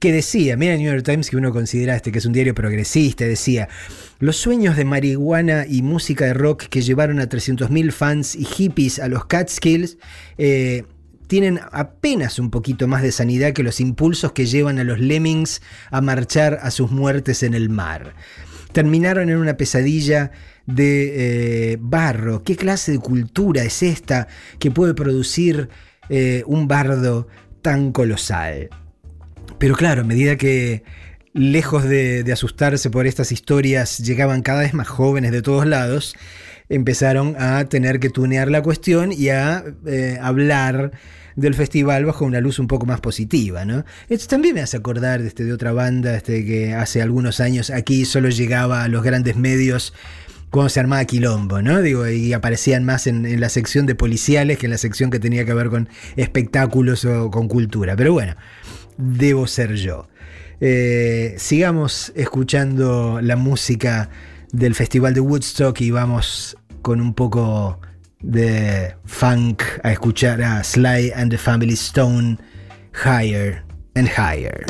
que decía, mira el New York Times que uno considera este que es un diario progresista, decía, los sueños de marihuana y música de rock que llevaron a 300.000 fans y hippies a los Catskills, eh, tienen apenas un poquito más de sanidad que los impulsos que llevan a los lemmings a marchar a sus muertes en el mar. Terminaron en una pesadilla de eh, barro. ¿Qué clase de cultura es esta que puede producir eh, un bardo tan colosal? Pero claro, a medida que lejos de, de asustarse por estas historias llegaban cada vez más jóvenes de todos lados, empezaron a tener que tunear la cuestión y a eh, hablar del festival bajo una luz un poco más positiva, ¿no? Esto también me hace acordar este, de otra banda este, que hace algunos años aquí solo llegaba a los grandes medios cuando se armaba quilombo, ¿no? Digo, y aparecían más en la sección de policiales que en la sección que tenía que ver con espectáculos o con cultura. Pero bueno, debo ser yo. Eh, sigamos escuchando la música del Festival de Woodstock y vamos con un poco de funk a escuchar a Sly and the Family Stone Higher and Higher.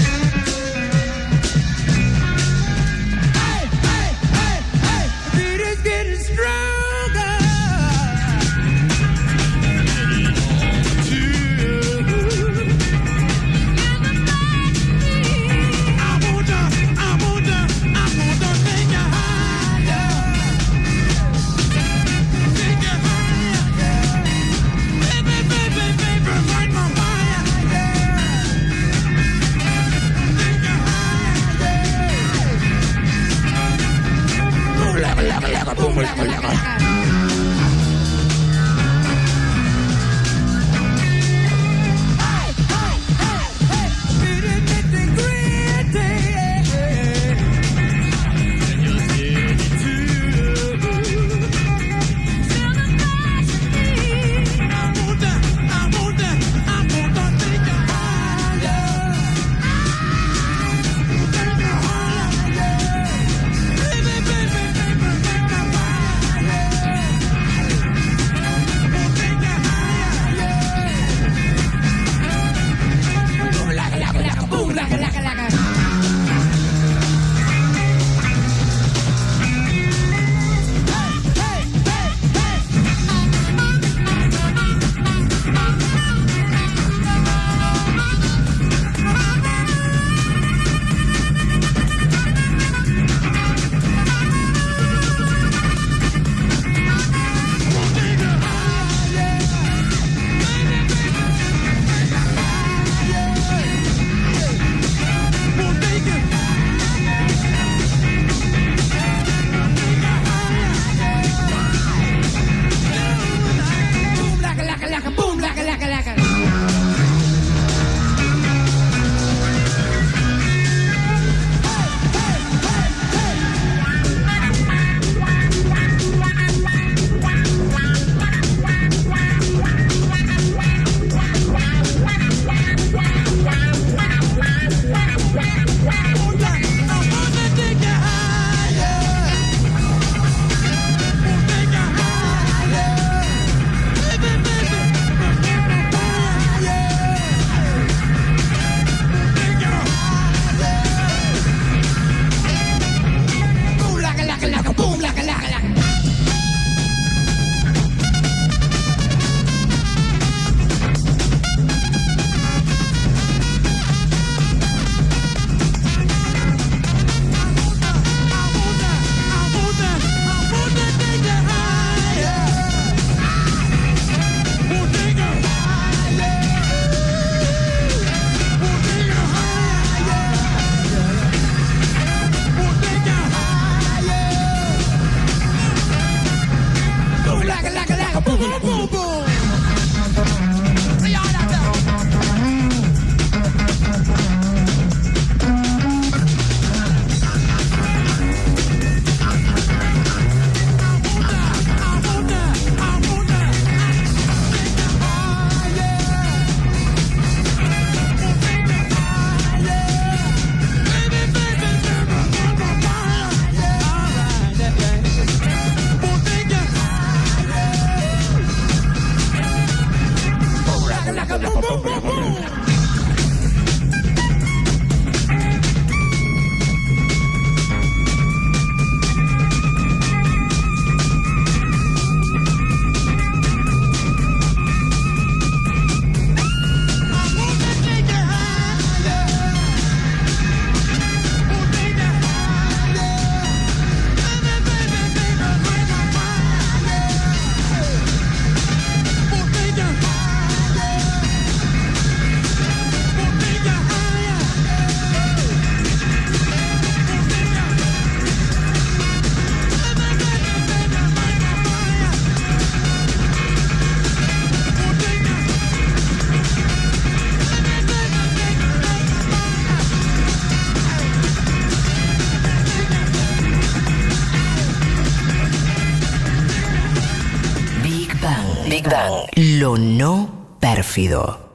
No pérfido.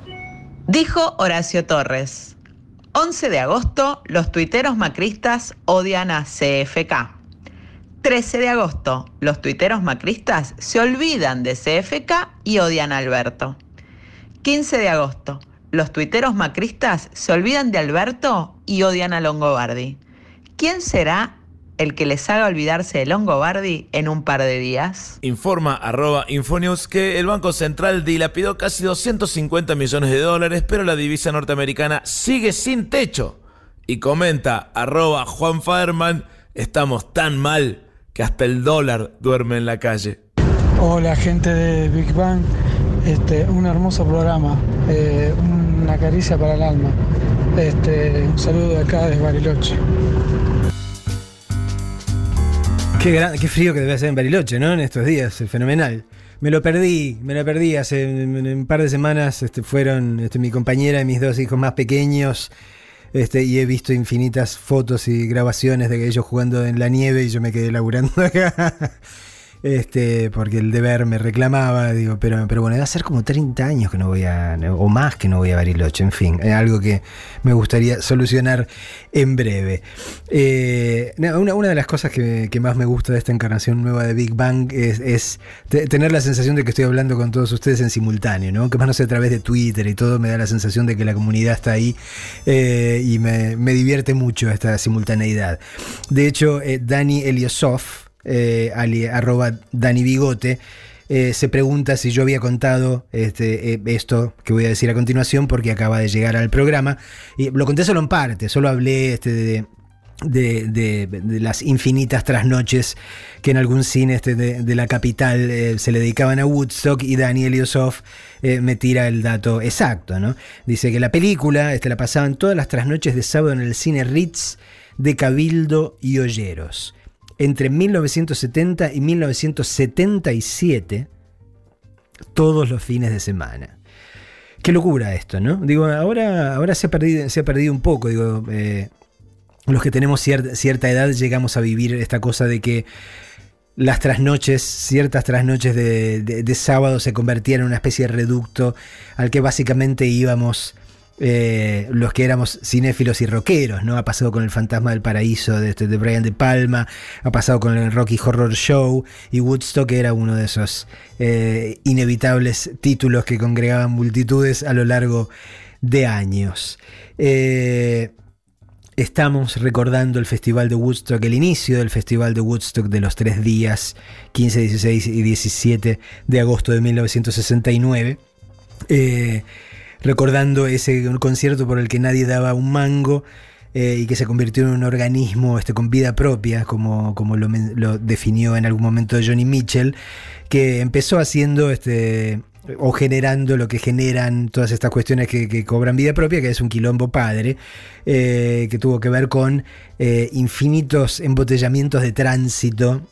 Dijo Horacio Torres. 11 de agosto, los tuiteros macristas odian a CFK. 13 de agosto, los tuiteros macristas se olvidan de CFK y odian a Alberto. 15 de agosto, los tuiteros macristas se olvidan de Alberto y odian a Longobardi. ¿Quién será el que les haga olvidarse de Longobardi en un par de días? Informa arroba Infonews que el Banco Central dilapidó casi 250 millones de dólares, pero la divisa norteamericana sigue sin techo. Y comenta arroba Juan Faderman, estamos tan mal que hasta el dólar duerme en la calle. Hola gente de Big Bang, este, un hermoso programa, eh, una caricia para el alma. Este, un saludo de acá desde Bariloche. Qué, gran- qué frío que debe hacer en Bariloche, ¿no? En estos días, fenomenal. Me lo perdí, me lo perdí. Hace un, un par de semanas este, fueron este, mi compañera y mis dos hijos más pequeños. Este, y he visto infinitas fotos y grabaciones de ellos jugando en la nieve y yo me quedé laburando acá. Este, porque el deber me reclamaba, digo, pero, pero bueno, va a ser como 30 años que no voy a, o más que no voy a Bariloche, en fin, es algo que me gustaría solucionar en breve. Eh, una, una de las cosas que, más me gusta de esta encarnación nueva de Big Bang es, es te- tener la sensación de que estoy hablando con todos ustedes en simultáneo, ¿no? Que más no sé, a través de Twitter y todo, me da la sensación de que la comunidad está ahí eh, y me, me divierte mucho esta simultaneidad. De hecho, eh, Dani Eliosov, eh, ali- arroba Dani Bigote, eh, se pregunta si yo había contado este, eh, esto que voy a decir a continuación porque acaba de llegar al programa. Y lo conté solo en parte, solo hablé este, de, las infinitas trasnoches que en algún cine este de, la capital se le dedicaban a Woodstock y Daniel Yosov me tira el dato exacto, ¿no? Dice que la película este, la pasaban todas las trasnoches de sábado en el cine Ritz de Cabildo y Olleros. Entre 1970 y 1977, todos los fines de semana. Qué locura esto, ¿no? Digo, ahora, ahora se, ha perdido, se ha perdido un poco, digo, eh, los que tenemos cier- cierta edad llegamos a vivir esta cosa de que las trasnoches, ciertas trasnoches de- de sábado se convertían en una especie de reducto al que básicamente íbamos eh, los que éramos cinéfilos y rockeros, ¿no? Ha pasado con El Fantasma del Paraíso de, este- de Brian De Palma, ha pasado con el Rocky Horror Show y Woodstock era uno de esos eh, inevitables títulos que congregaban multitudes a lo largo de años. Eh, Estamos recordando el Festival de Woodstock, el inicio del Festival de Woodstock de los tres días, 15, 16 y 17 de agosto de 1969. Eh, recordando ese concierto por el que nadie daba un mango eh, y que se convirtió en un organismo este, con vida propia, como, como lo, lo definió en algún momento Johnny Mitchell, que empezó haciendo este, o generando lo que generan todas estas cuestiones que, que cobran vida propia, que es un quilombo padre, eh, que tuvo que ver con eh, infinitos embotellamientos de tránsito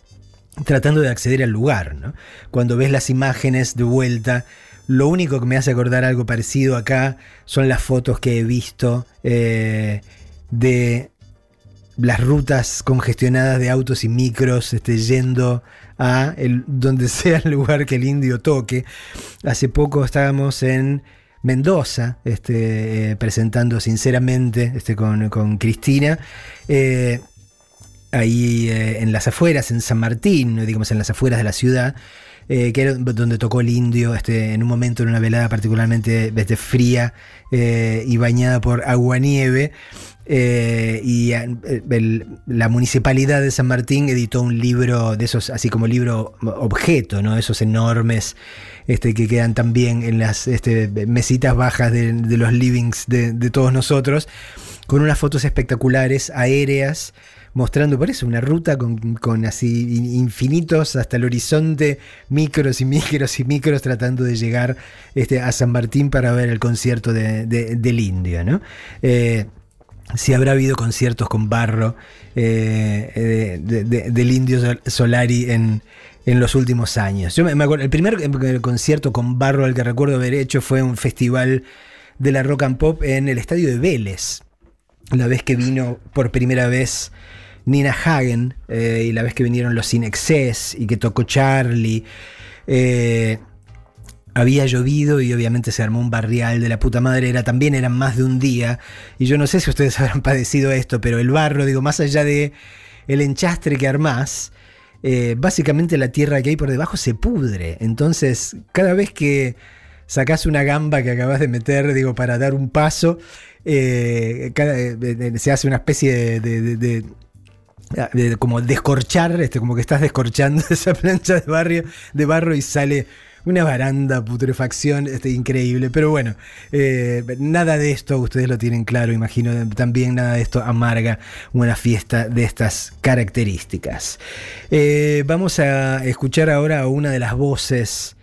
tratando de acceder al lugar. ¿no? Cuando ves las imágenes de vuelta, lo único que me hace acordar algo parecido acá son las fotos que he visto eh, de las rutas congestionadas de autos y micros este, yendo a el, donde sea el lugar que el indio toque. Hace poco estábamos en Mendoza, este, eh, presentando sinceramente este, con, con Cristina. eh, ahí en las afueras, en San Martín, digamos en las afueras de la ciudad, eh, que era donde tocó el indio este, en un momento, en una velada particularmente este, fría eh, y bañada por agua-nieve. eh, y eh, la municipalidad de San Martín editó un libro de esos, así como libro objeto, ¿no? esos enormes este, que quedan también en las este, mesitas bajas de, los livings de todos nosotros, con unas fotos espectaculares, aéreas, mostrando por eso una ruta con, con así in- infinitos hasta el horizonte, micros y micros y micros tratando de llegar este, a San Martín para ver el concierto de- de- del indio, ¿no? Eh, si habrá habido conciertos con barro eh, eh, de- de- del indio Sol- Solari en, en los últimos años. Yo me, acuerdo, el primer concierto con barro al que recuerdo haber hecho fue un festival de la rock and pop en el estadio de Vélez. La vez que vino por primera vez Nina Hagen eh, y la vez que vinieron los Sin Excess y que tocó Charlie. eh, había llovido y obviamente se armó un barrial de la puta madre, era también eran más de un día, y yo no sé si ustedes habrán padecido esto, pero el barro, digo, más allá de el enchastre que armás, eh, básicamente la tierra que hay por debajo se pudre, entonces cada vez que sacás una gamba que acabas de meter, digo, para dar un paso, se hace una especie de- como descorchar, este, como que estás descorchando esa plancha de barrio, de barro y sale una baranda, putrefacción, este, increíble. Pero bueno, eh, nada de esto, ustedes lo tienen claro, imagino, también nada de esto amarga una fiesta de estas características. Eh, vamos a escuchar ahora a una de las voces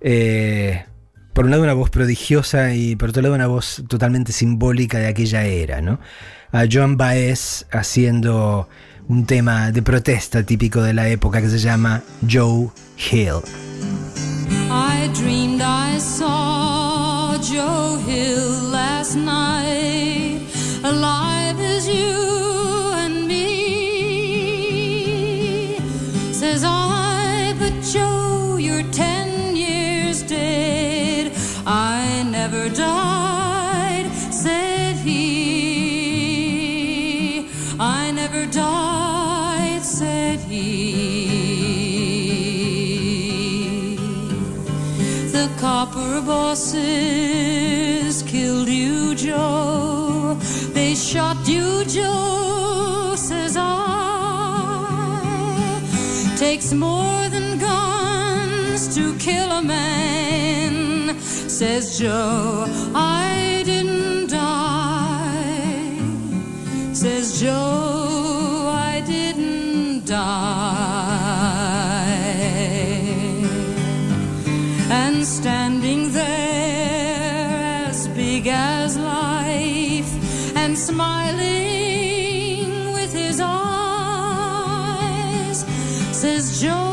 eh, por un lado una voz prodigiosa y por otro lado una voz totalmente simbólica de aquella era, ¿no? A Joan Baez haciendo un tema de protesta típico de la época que se llama Joe Hill. I dreamed I saw Joe Hill last night, copper bosses killed you, Joe. They shot you, Joe, says I. Takes more than guns to kill a man, says Joe. I didn't die, says Joe. I didn't die says Joe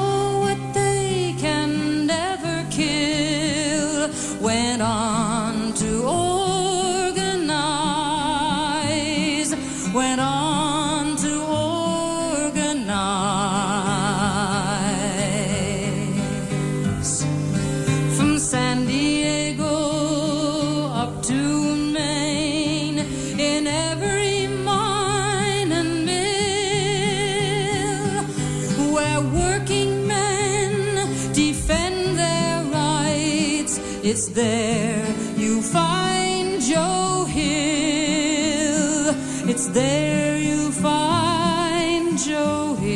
it's there you find Joe Hill. It's there you find Joe Hill.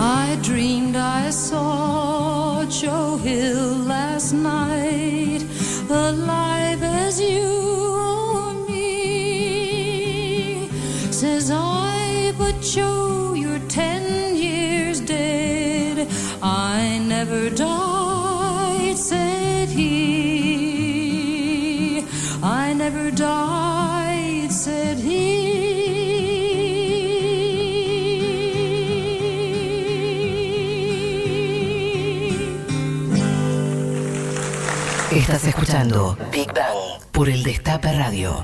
I dreamed I saw Joe Hill last night, alive as you or me. Says I, but Joe, escuchando Big Bang por el Destape Radio.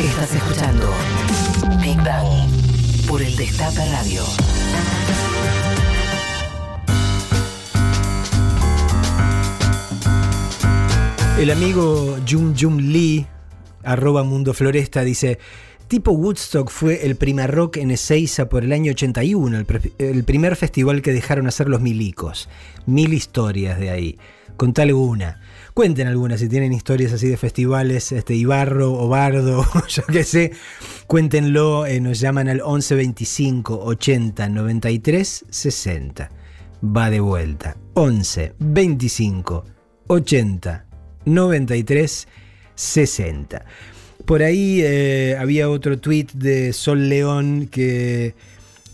Estás escuchando Big Bang por el Destape Radio. El amigo Jum Jum Lee, arroba Mundo Floresta, dice: Tipo Woodstock fue el primer rock en Ezeiza por el año 81, el, pre- el primer festival que dejaron hacer los milicos. Mil historias de ahí. Contale una. Cuenten algunas si tienen historias así de festivales, este Ibarro o Bardo, yo qué sé. Cuéntenlo, eh, nos llaman al 11 25 80 93 60. Va de vuelta. 11 25 80 93 60. Por ahí eh, había otro tweet de Sol León que,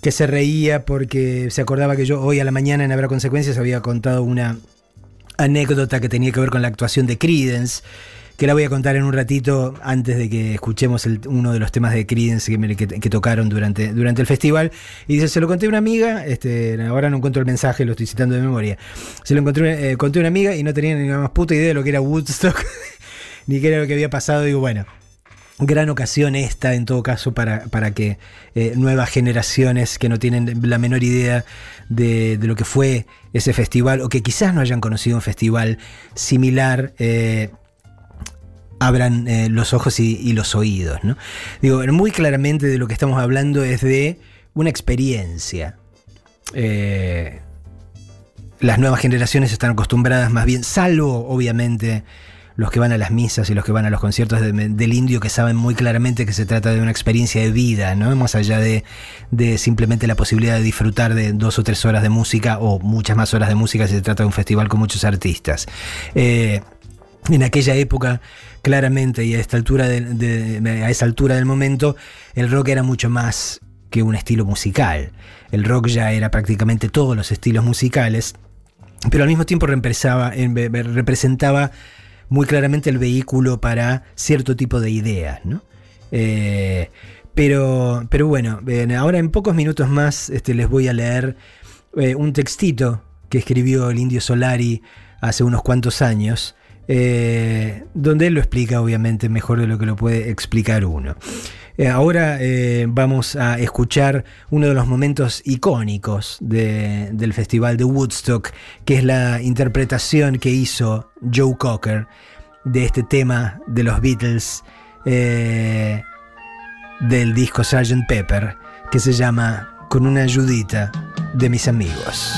que se reía porque se acordaba que yo hoy a la mañana en Habrá Consecuencias había contado una anécdota que tenía que ver con la actuación de Credence, que la voy a contar en un ratito antes de que escuchemos uno de los temas de Credence que tocaron durante, durante el festival. Y dice, se lo conté a una amiga, este, ahora no encuentro el mensaje, lo estoy citando de memoria. Se lo encontré, eh, conté a una amiga y no tenía ni la más puta idea de lo que era Woodstock, ni qué era lo que había pasado. Digo, bueno, gran ocasión esta, en todo caso, para, para que eh, nuevas generaciones que no tienen la menor idea de, de lo que fue ese festival, o que quizás no hayan conocido un festival similar, eh, abran eh, los ojos y, y los oídos. ¿no? Digo, muy claramente de lo que estamos hablando es de una experiencia. Las nuevas generaciones están acostumbradas más bien, salvo obviamente los que van a las misas y los que van a los conciertos de- del indio que saben muy claramente que se trata de una experiencia de vida, ¿no? Más allá de, de simplemente la posibilidad de disfrutar de dos o tres horas de música o muchas más horas de música si se trata de un festival con muchos artistas. Eh, en aquella época, claramente, y a esta altura de- a esa altura del momento, el rock era mucho más que un estilo musical. El rock ya era prácticamente todos los estilos musicales, pero al mismo tiempo representaba muy claramente el vehículo para cierto tipo de ideas, ¿no? Eh, pero, pero bueno, ahora en pocos minutos más este, les voy a leer eh, un textito que escribió el indio Solari hace unos cuantos años, eh, donde él lo explica obviamente mejor de lo que lo puede explicar uno. Eh, ahora eh, vamos a escuchar uno de los momentos icónicos de- del Festival de Woodstock, que es la interpretación que hizo Joe Cocker de este tema de los Beatles eh, del disco Sgt. Pepper, que se llama Con una ayudita de mis amigos.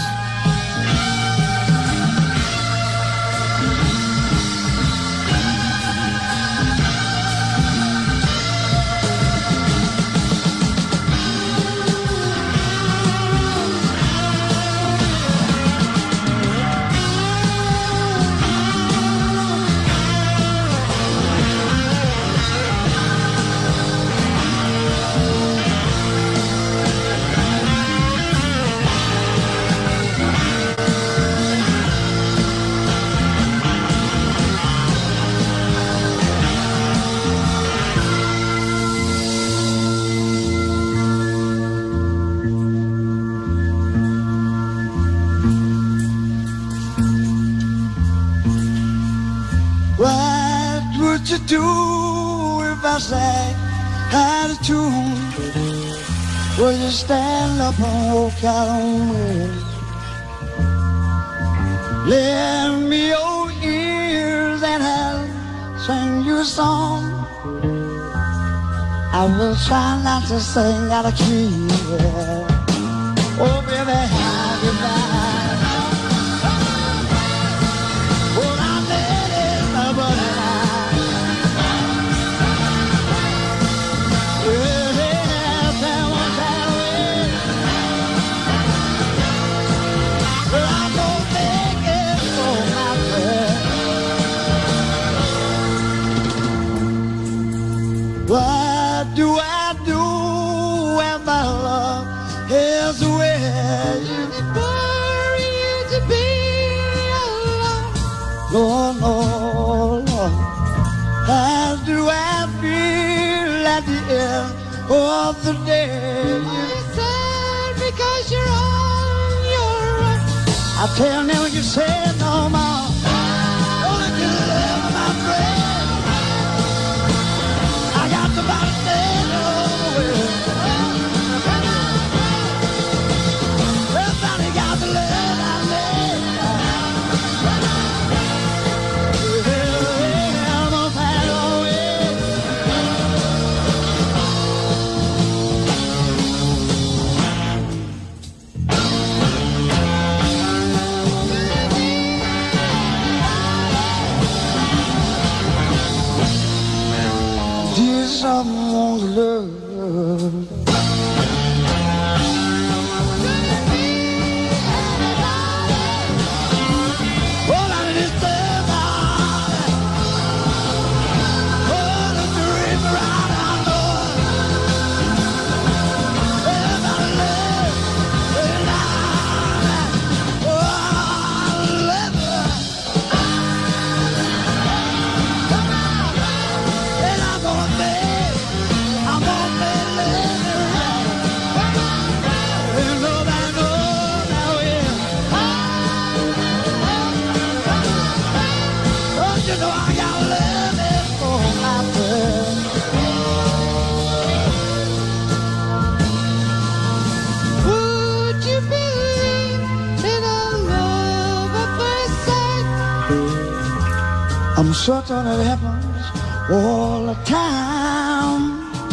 On me? Lend me your ears and I'll sing you a song. I will try not to sing out of key. yeah.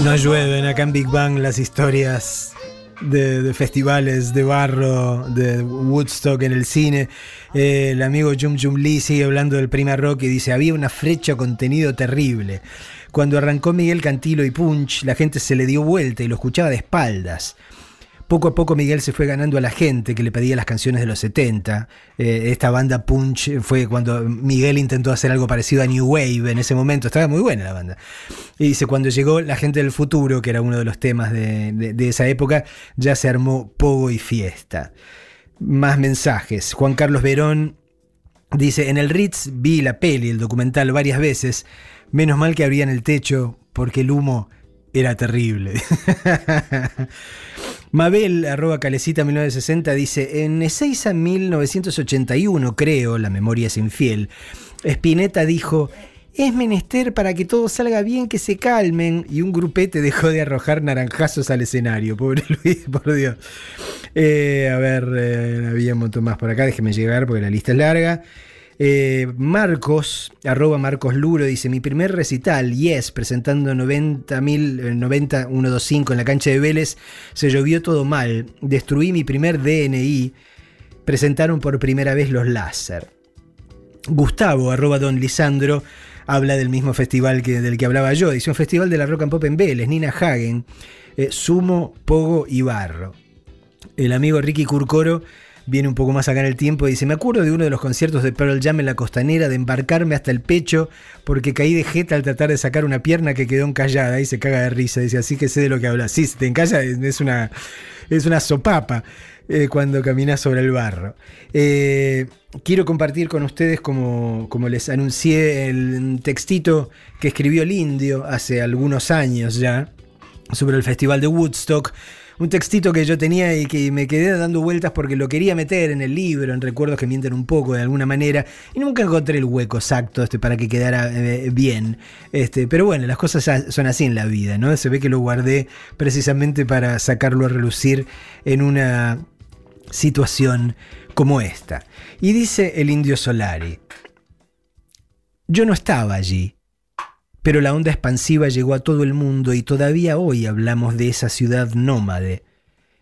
No llueven acá en Big Bang las historias de, de festivales de barro, de Woodstock en el cine. Eh, el amigo Jum Jum Lee sigue hablando del Prima Rock y dice, había una frecha contenido terrible. Cuando arrancó Miguel Cantilo y Punch, la gente se le dio vuelta y lo escuchaba de espaldas. Poco a poco Miguel se fue ganando a la gente que le pedía las canciones de los 70. Eh, esta banda Punch fue cuando Miguel intentó hacer algo parecido a New Wave en ese momento. Estaba muy buena la banda. Y dice, cuando llegó la gente del futuro, que era uno de los temas de, de- esa época, ya se armó pogo y fiesta. Más mensajes. Juan Carlos Verón dice, en el Ritz vi la peli, el documental varias veces. Menos mal que abrían el techo porque el humo era terrible. Mabel, arroba calecita 1960, dice, en Ezeiza 1981, creo, la memoria es infiel, Spinetta dijo, es menester para que todo salga bien que se calmen, y un grupete dejó de arrojar naranjazos al escenario, pobre Luis, por Dios. Eh, a ver, eh, había un montón más por acá, déjeme llegar porque la lista es larga. Eh, Marcos, arroba Marcos Luro, dice: Mi primer recital, Yes, presentando 90.000, eh, 90 125 en la cancha de Vélez, se llovió todo mal. Destruí mi primer DNI. Presentaron por primera vez los láser. Gustavo, arroba Don Lisandro, habla del mismo festival que, del que hablaba yo. Dice: Un festival de la rock and pop en Vélez, Nina Hagen, eh, Sumo, Pogo y Barro. El amigo Ricky Curcoro viene un poco más acá en el tiempo y dice, me acuerdo de uno de los conciertos de Pearl Jam en la costanera de embarcarme hasta el pecho porque caí de jeta al tratar de sacar una pierna que quedó encallada y se caga de risa. Dice, así que sé de lo que habla. Sí, se te encalla, es una, es una sopapa eh, cuando caminas sobre el barro. Eh, quiero compartir con ustedes, como, como les anuncié, el textito que escribió el indio hace algunos años ya sobre el Festival de Woodstock. Un textito que yo tenía y que me quedé dando vueltas porque lo quería meter en el libro, en recuerdos que mienten un poco de alguna manera, y nunca encontré el hueco exacto este, para que quedara eh, bien. Este, pero bueno, las cosas son así en la vida, ¿no? Se ve que lo guardé precisamente para sacarlo a relucir en una situación como esta. Y dice el indio Solari, yo no estaba allí, pero la onda expansiva llegó a todo el mundo y todavía hoy hablamos de esa ciudad nómade,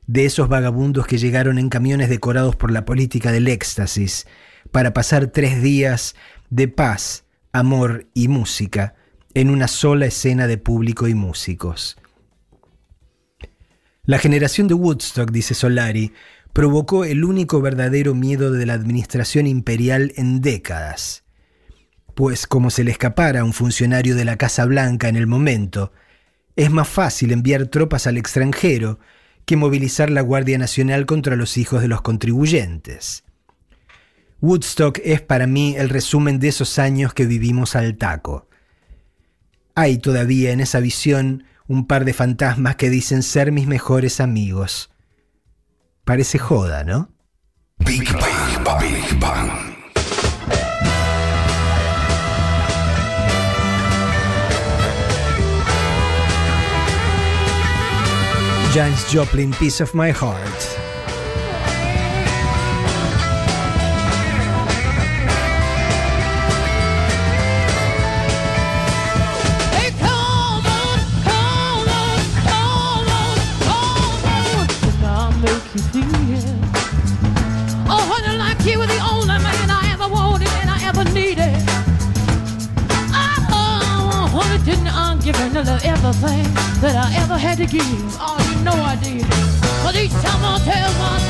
de esos vagabundos que llegaron en camiones decorados por la política del éxtasis, para pasar tres días de paz, amor y música en una sola escena de público y músicos. La generación de Woodstock, dice Solari, provocó el único verdadero miedo de la administración imperial en décadas pues como se le escapara a un funcionario de la Casa Blanca en el momento, es más fácil enviar tropas al extranjero que movilizar la Guardia Nacional contra los hijos de los contribuyentes. Woodstock es para mí el resumen de esos años que vivimos al taco. Hay todavía en esa visión un par de fantasmas que dicen ser mis mejores amigos. Parece joda, ¿no? Big Big. Honey, didn't I give you little everything that I ever had to give? Oh, you know But each time I tell myself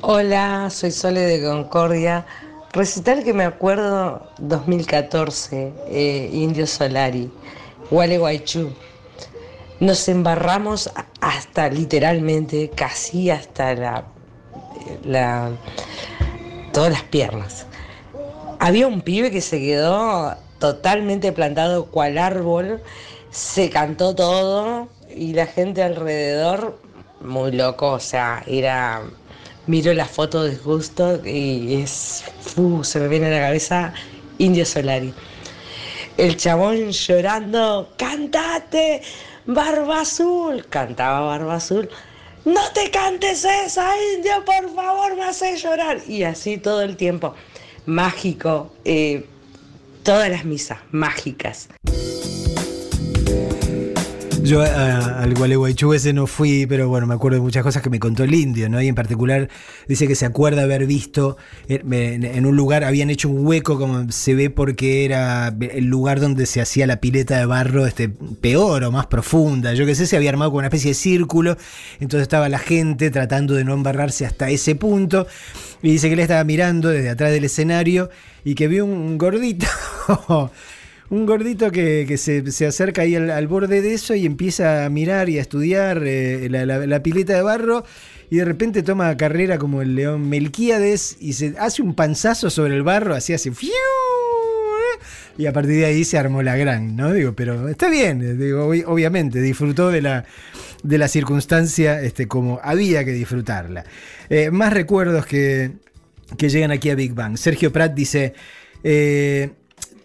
Hola, soy Sole de Concordia. Recital que me acuerdo 2014, eh, Indio Solari, Gualeguaychú. Nos embarramos hasta literalmente, casi hasta la, la todas las piernas. Había un pibe que se quedó totalmente plantado cual árbol, se cantó todo y la gente alrededor muy loco, o sea, era miro la foto de gusto y es fu, se me viene a la cabeza Indio Solari. El chabón llorando, cantate, Barba Azul, cantaba Barba Azul. No te cantes esa, Indio, por favor, me hace llorar. Y así todo el tiempo. Mágico, eh, todas las misas, mágicas. Yo a- al Gualeguaychú ese no fui, pero bueno, me acuerdo de muchas cosas que me contó el indio, ¿no? Y en particular dice que se acuerda haber visto en, en- un lugar, habían hecho un hueco, como se ve porque era el lugar donde se hacía la pileta de barro este, peor o más profunda. Yo qué sé, se había armado como una especie de círculo, entonces estaba la gente tratando de no embarrarse hasta ese punto. Y dice que él estaba mirando desde atrás del escenario y que vio un gordito. Un gordito que, que se, se acerca ahí al, borde de eso y empieza a mirar y a estudiar eh, la, la- pileta de barro y de repente toma carrera como el león Melquíades y se hace un panzazo sobre el barro, así hace ¡fiu! y a partir de ahí se armó la gran, ¿no? Digo, pero está bien, eh, digo, obvi- obviamente, disfrutó de la, de la circunstancia este, como había que disfrutarla. Eh, más recuerdos que, que llegan aquí a Big Bang. Sergio Prat dice, eh,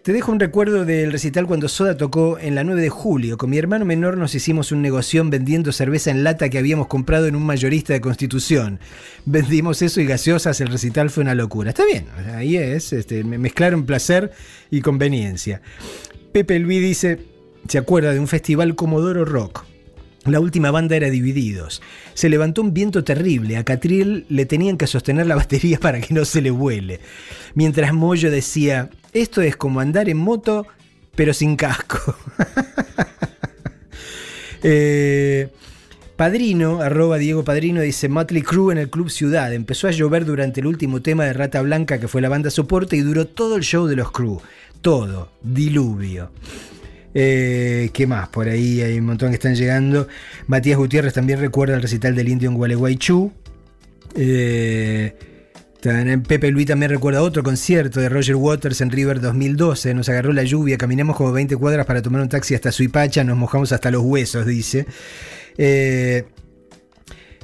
te dejo un recuerdo del recital cuando Soda tocó en la 9 de julio. Con mi hermano menor nos hicimos un negocio vendiendo cerveza en lata que habíamos comprado en un mayorista de Constitución. Vendimos eso y gaseosas, el recital fue una locura. Está bien, ahí es, este, me- mezclaron placer y conveniencia. Pepe Luis dice, se acuerda de un festival Comodoro Rock. La última banda era Divididos. Se levantó un viento terrible. A Catriel le tenían que sostener la batería para que no se le vuele. Mientras Moyo decía, esto es como andar en moto, pero sin casco. Eh, Padrino, arroba Diego Padrino, dice Motley Crue en el Club Ciudad. Empezó a llover durante el último tema de Rata Blanca, que fue la banda soporte, y duró todo el show de los Crue. Todo. Diluvio. Eh, ¿Qué más? Por ahí hay un montón que están llegando. Matías Gutiérrez también recuerda el recital del indio en Gualeguaychú. Eh, Pepe Luis también recuerda otro concierto de Roger Waters en River 2012. Nos agarró la lluvia, caminamos como 20 cuadras para tomar un taxi hasta Suipacha, nos mojamos hasta los huesos, dice. Eh,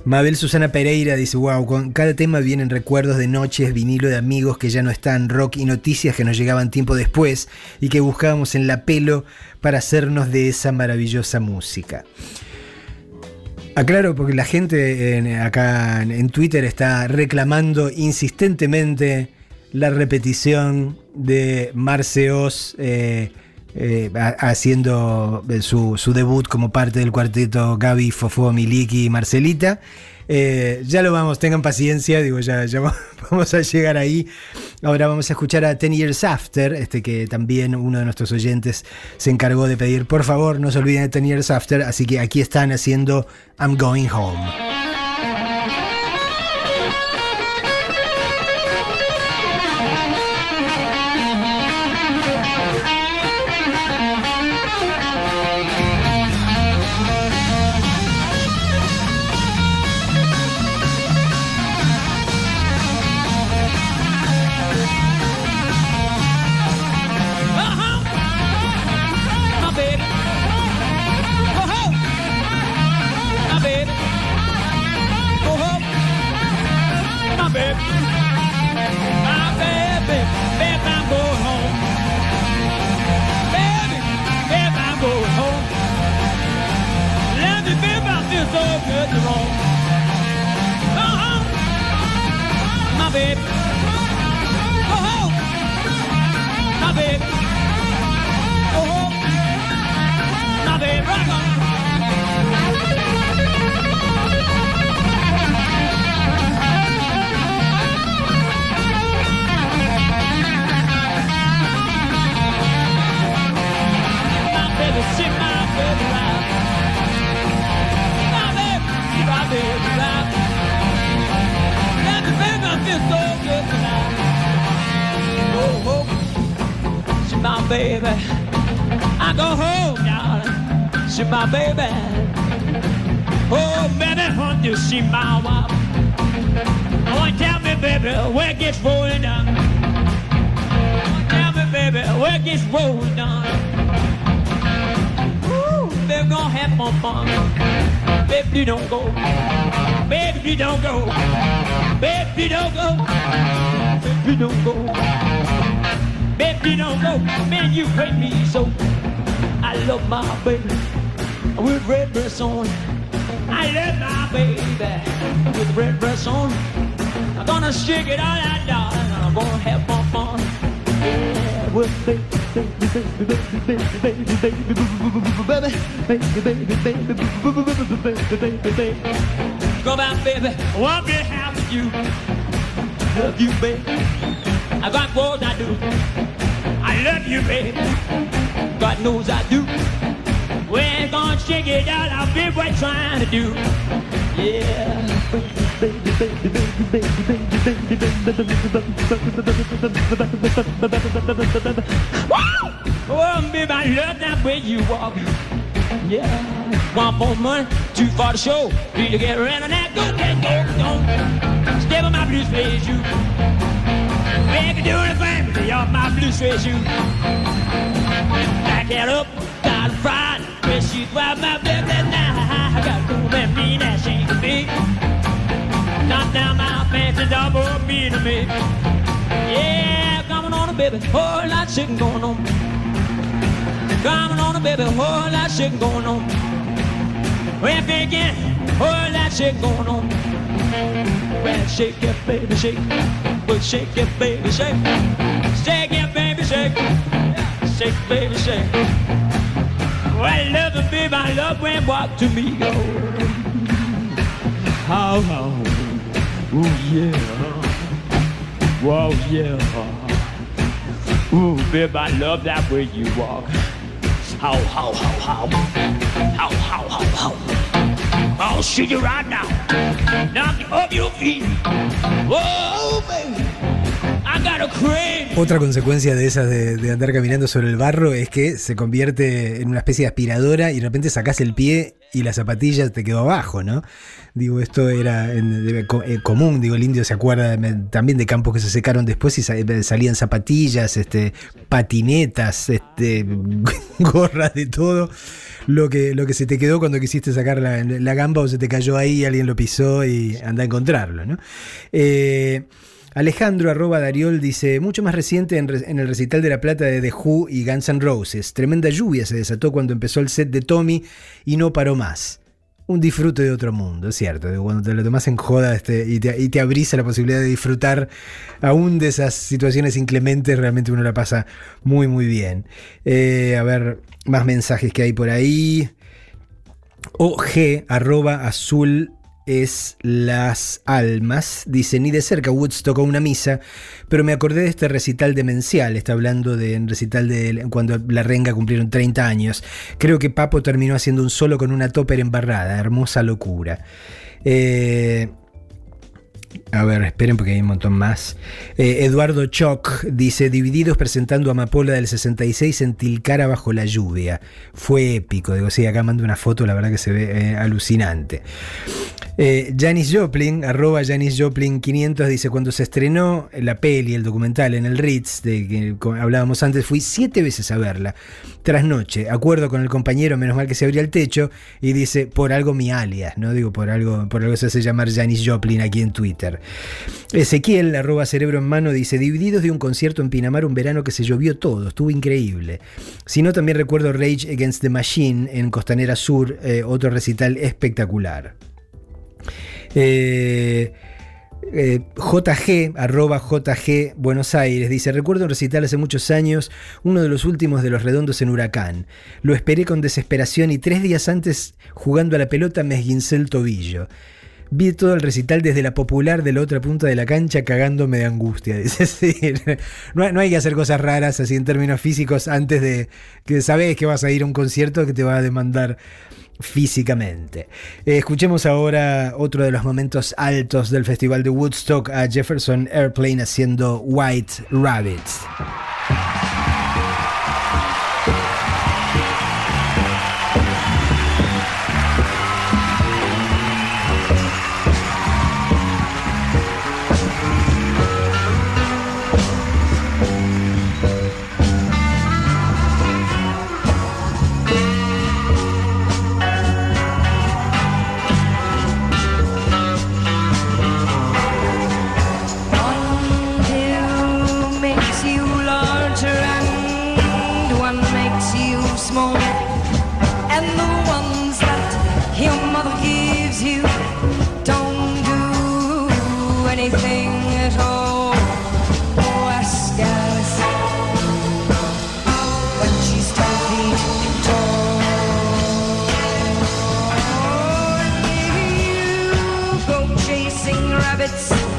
Mabel Susana Pereira dice, wow, con cada tema vienen recuerdos de noches, vinilo de amigos que ya no están, rock y noticias que nos llegaban tiempo después y que buscábamos en la pelo para hacernos de esa maravillosa música. Aclaro porque la gente en- acá en, Twitter está reclamando insistentemente la repetición de Marceos eh, ha- haciendo eh, su, debut como parte del cuarteto Gaby, Fofo, Miliki y Marcelita. Eh, ya lo vamos, tengan paciencia, digo, ya, ya va- vamos a llegar ahí. Ahora vamos a escuchar a Ten Years After, este que también uno de nuestros oyentes se encargó de pedir, por favor, no se olviden de Ten Years After, así que aquí están haciendo I'm Going Home. feel alive. Baby, I feel so good tonight. Oh, oh, she my baby. I go home, darling. She my baby. Oh, baby, when you see my wife. Oh, tell me, baby, where it gets rolling on. Oh, tell me, baby, where it gets rolling on. Ooh, they're gonna have more fun. Baby, don't go. Baby, don't go. Baby, don't go. Baby, don't go. Baby, don't go. Man, you hate me so. I love my baby with red dress on. I love my baby with red dress on. I'm gonna shake it all out, darling. I'm gonna have some fun. Yeah, with baby, Go back, baby, I want to be happy with you. Love you, baby. I got what I do. I love you, baby. God knows I do. We're gonna it out. I'll be to do. Yeah. Baby, baby, baby, baby, baby, baby, Oh, baby, I love that way you walk. Yeah. One more money, two for the show. Need to get ready now. Go, get, go, go. Step on my blue suede shoe. Baby, do anything but you're my blue suede shoe. Back it up, got fried. She's wild, my baby now. I got to go and mean that ain't me. Knock down my fancy double me to me. Yeah, coming on, baby. Whole lot of chicken going on. Coming on, baby. Whole lot of chicken going on. Well, again, whole lot of chicken going on. Well, shake it, baby, shake. Well, shake it, baby, shake. Shake it, baby, shake. Shake, baby, shake. Well, love it, baby. I love when walk to me go. How, how? Ooh, yeah. Whoa, yeah. Ooh, baby, I love that way you walk. How, how, how, how? How, how, how, how? I'll shoot you right now. Knock off your feet. Whoa, baby. Otra consecuencia de esas de, de andar caminando sobre el barro es que se convierte en una especie de aspiradora y de repente sacás el pie y la zapatilla te quedó abajo, ¿no? Digo, esto era eh, común, digo, el indio se acuerda también de campos que se secaron después y eh, salían zapatillas, este, patinetas, este, gorras de todo. Lo que, lo que se te quedó cuando quisiste sacar la, la gamba o se te cayó ahí, alguien lo pisó y anda a encontrarlo, ¿no? Eh, Alejandro arroba Dariol dice, mucho más reciente en, el recital de La Plata de The Who y Guns N' Roses. Tremenda lluvia se desató cuando empezó el set de Tommy y no paró más. Un disfrute de otro mundo, es cierto. Cuando te lo tomas en joda este, y, te, y abrís a la posibilidad de disfrutar aún de esas situaciones inclementes, realmente uno la pasa muy, muy bien. Eh, a ver, más mensajes que hay por ahí. OG, arroba azul es las almas. Dice, ni de cerca Woods tocó una misa, pero me acordé de este recital demencial. Está hablando de un recital de cuando la renga cumplieron 30 años. Creo que Papo terminó haciendo un solo con una topper embarrada. Hermosa locura. Eh, a ver, esperen porque hay un montón más. Eh, Eduardo Choc dice: Divididos presentando Amapola del 66 en Tilcara bajo la lluvia. Fue épico. Digo, sí, acá mando una foto, la verdad que se ve eh, alucinante. Eh, Janis Joplin, arroba Janis Joplin 500, dice: Cuando se estrenó la peli, el documental en el Ritz, de que hablábamos antes, fui siete veces a verla. Tras noche, acuerdo con el compañero, menos mal que se abría el techo, y dice: Por algo mi alias, ¿no? Digo, por algo, por algo se hace llamar Janis Joplin aquí en Twitter. Ezequiel, arroba cerebro en mano, dice: Divididos de un concierto en Pinamar un verano que se llovió todo, estuvo increíble. Si no, también recuerdo Rage Against the Machine en Costanera Sur, eh, otro recital espectacular. Eh, eh, JG, arroba JG Buenos Aires, dice, recuerdo un recital hace muchos años, uno de los últimos de los redondos en Huracán. Lo esperé con desesperación y tres días antes, jugando a la pelota, me esguincé el tobillo. Vi todo el recital desde la popular de la otra punta de la cancha cagándome de angustia. No, hay- que hacer cosas raras así en términos físicos antes de que sabes que vas a ir a un concierto que te va a demandar físicamente. Eh, escuchemos ahora otro de los momentos altos del Festival de Woodstock a Jefferson Airplane haciendo White Rabbits. Rabbits.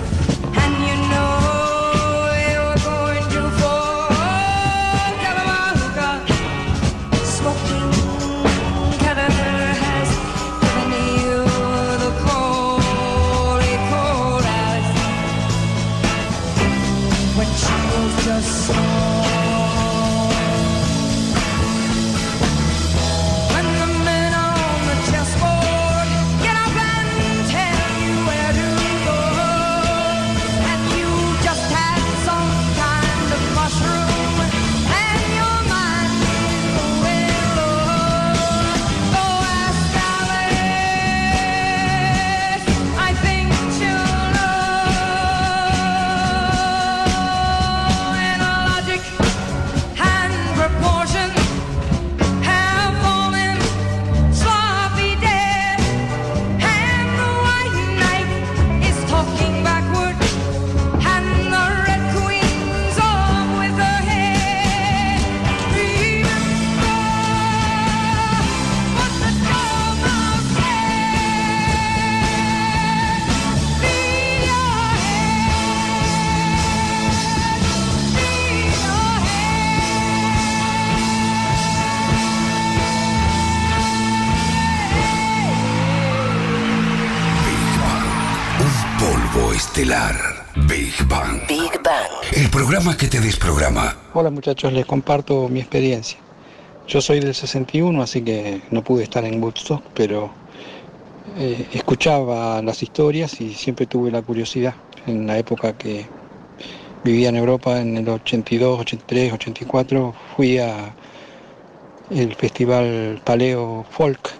Hola muchachos, les comparto mi experiencia. Yo soy del 61, así que no pude estar en Woodstock, pero eh, escuchaba las historias y siempre tuve la curiosidad. En la época que vivía en Europa, en el 82, 83, 84, fui a el festival Paleo Folk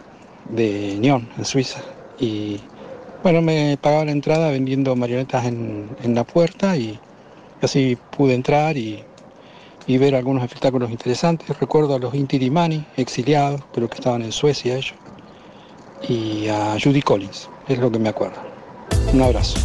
de Nyon, en Suiza, y bueno, me pagaba la entrada vendiendo marionetas en, en la puerta y así pude entrar y, y ver algunos espectáculos interesantes. Recuerdo a los Inti Dimani, exiliados, pero que estaban en Suecia ellos, y a Judy Collins, es lo que me acuerdo. Un abrazo.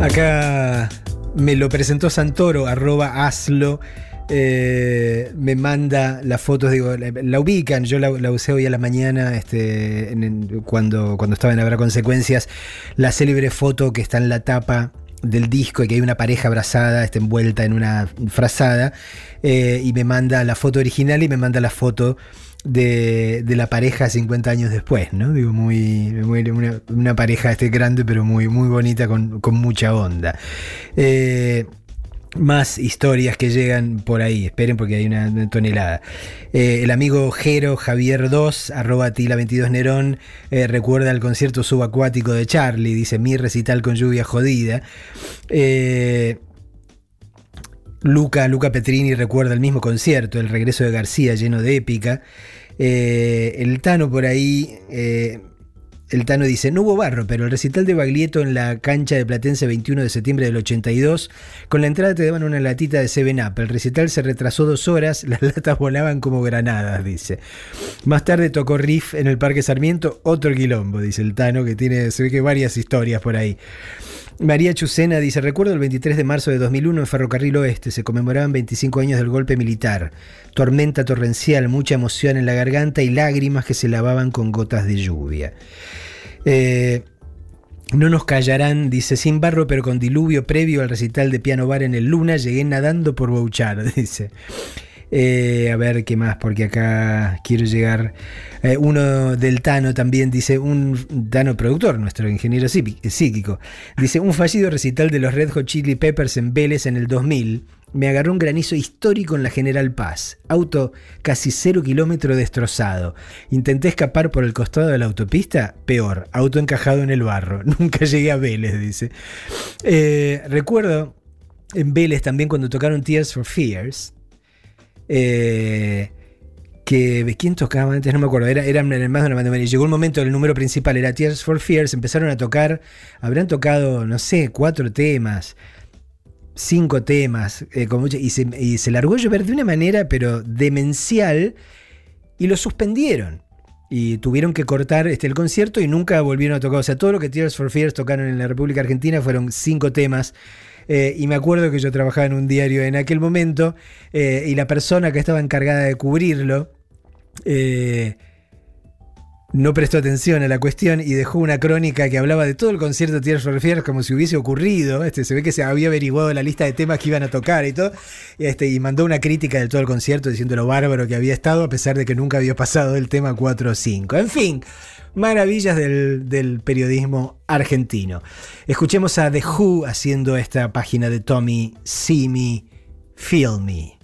Acá me lo presentó Santoro, arroba hazlo. eh, me manda las fotos, digo, la, ubican, yo la, la usé hoy a la mañana este, cuando, cuando estaba en Habrá Consecuencias, la célebre foto que está en la tapa del disco y que hay una pareja abrazada, está envuelta en una frazada, eh, y me manda la foto original y me manda la foto de, de la pareja 50 años después, ¿no? Digo, muy, una pareja este grande, pero muy, muy bonita, con, con mucha onda. Eh, más historias que llegan por ahí, esperen porque hay una, tonelada. Eh, el amigo Jero Javier 2, arroba Tila 22 Nerón, eh, recuerda el concierto subacuático de Charlie, dice mi recital con lluvia jodida. Eh, Luca, Luca Petrini recuerda el mismo concierto, el regreso de García lleno de épica. El Tano por ahí, el Tano dice, no hubo barro, pero el recital de Baglietto en la cancha de Platense 21 de septiembre del 82, con la entrada te daban una latita de 7-Up. El recital se retrasó dos horas, las latas volaban como granadas, dice. Más tarde tocó Riff en el Parque Sarmiento, otro quilombo, dice el Tano, que tiene, se ve que varias historias por ahí. María Chucena dice, recuerdo el 23 de marzo de 2001 en Ferrocarril Oeste, se conmemoraban 25 años del golpe militar. Tormenta torrencial, mucha emoción en la garganta y lágrimas que se lavaban con gotas de lluvia. Eh, no nos callarán, dice, sin barro pero con diluvio previo al recital de piano bar en el Luna, llegué nadando por Bouchard, dice. Eh, a ver qué más, porque acá quiero llegar. Eh, uno del Tano también dice, un Tano productor, nuestro ingeniero psíqui- psíquico, dice, un fallido recital de los Red Hot Chili Peppers en Vélez en el 2000. Me agarró un granizo histórico en la General Paz. Auto casi cero kilómetro destrozado. Intenté escapar por el costado de la autopista. Peor, auto encajado en el barro. Nunca llegué a Vélez, dice. Eh, recuerdo en Vélez también cuando tocaron Tears for Fears. Eh, que quién tocaba antes, no me acuerdo, era, eran más de una banda. Y llegó un momento, el número principal era Tears for Fears, empezaron a tocar, habrán tocado, no sé, cuatro temas, cinco temas, eh, y, se, y se largó a llover de una manera, pero demencial, y lo suspendieron. Y tuvieron que cortar este, el concierto y nunca volvieron a tocar. O sea, todo lo que Tears for Fears tocaron en la República Argentina fueron cinco temas. Eh, y me acuerdo que yo trabajaba en un diario en aquel momento eh, y la persona que estaba encargada de cubrirlo eh, no prestó atención a la cuestión y dejó una crónica que hablaba de todo el concierto de Tears for como si hubiese ocurrido. Este, se ve que se había averiguado la lista de temas que iban a tocar y todo. Este, y mandó una crítica de todo el concierto diciendo lo bárbaro que había estado, a pesar de que nunca había pasado del tema 4 o 5. En fin, maravillas del, del periodismo argentino. Escuchemos a The Who haciendo esta página de Tommy, See Me, Feel me.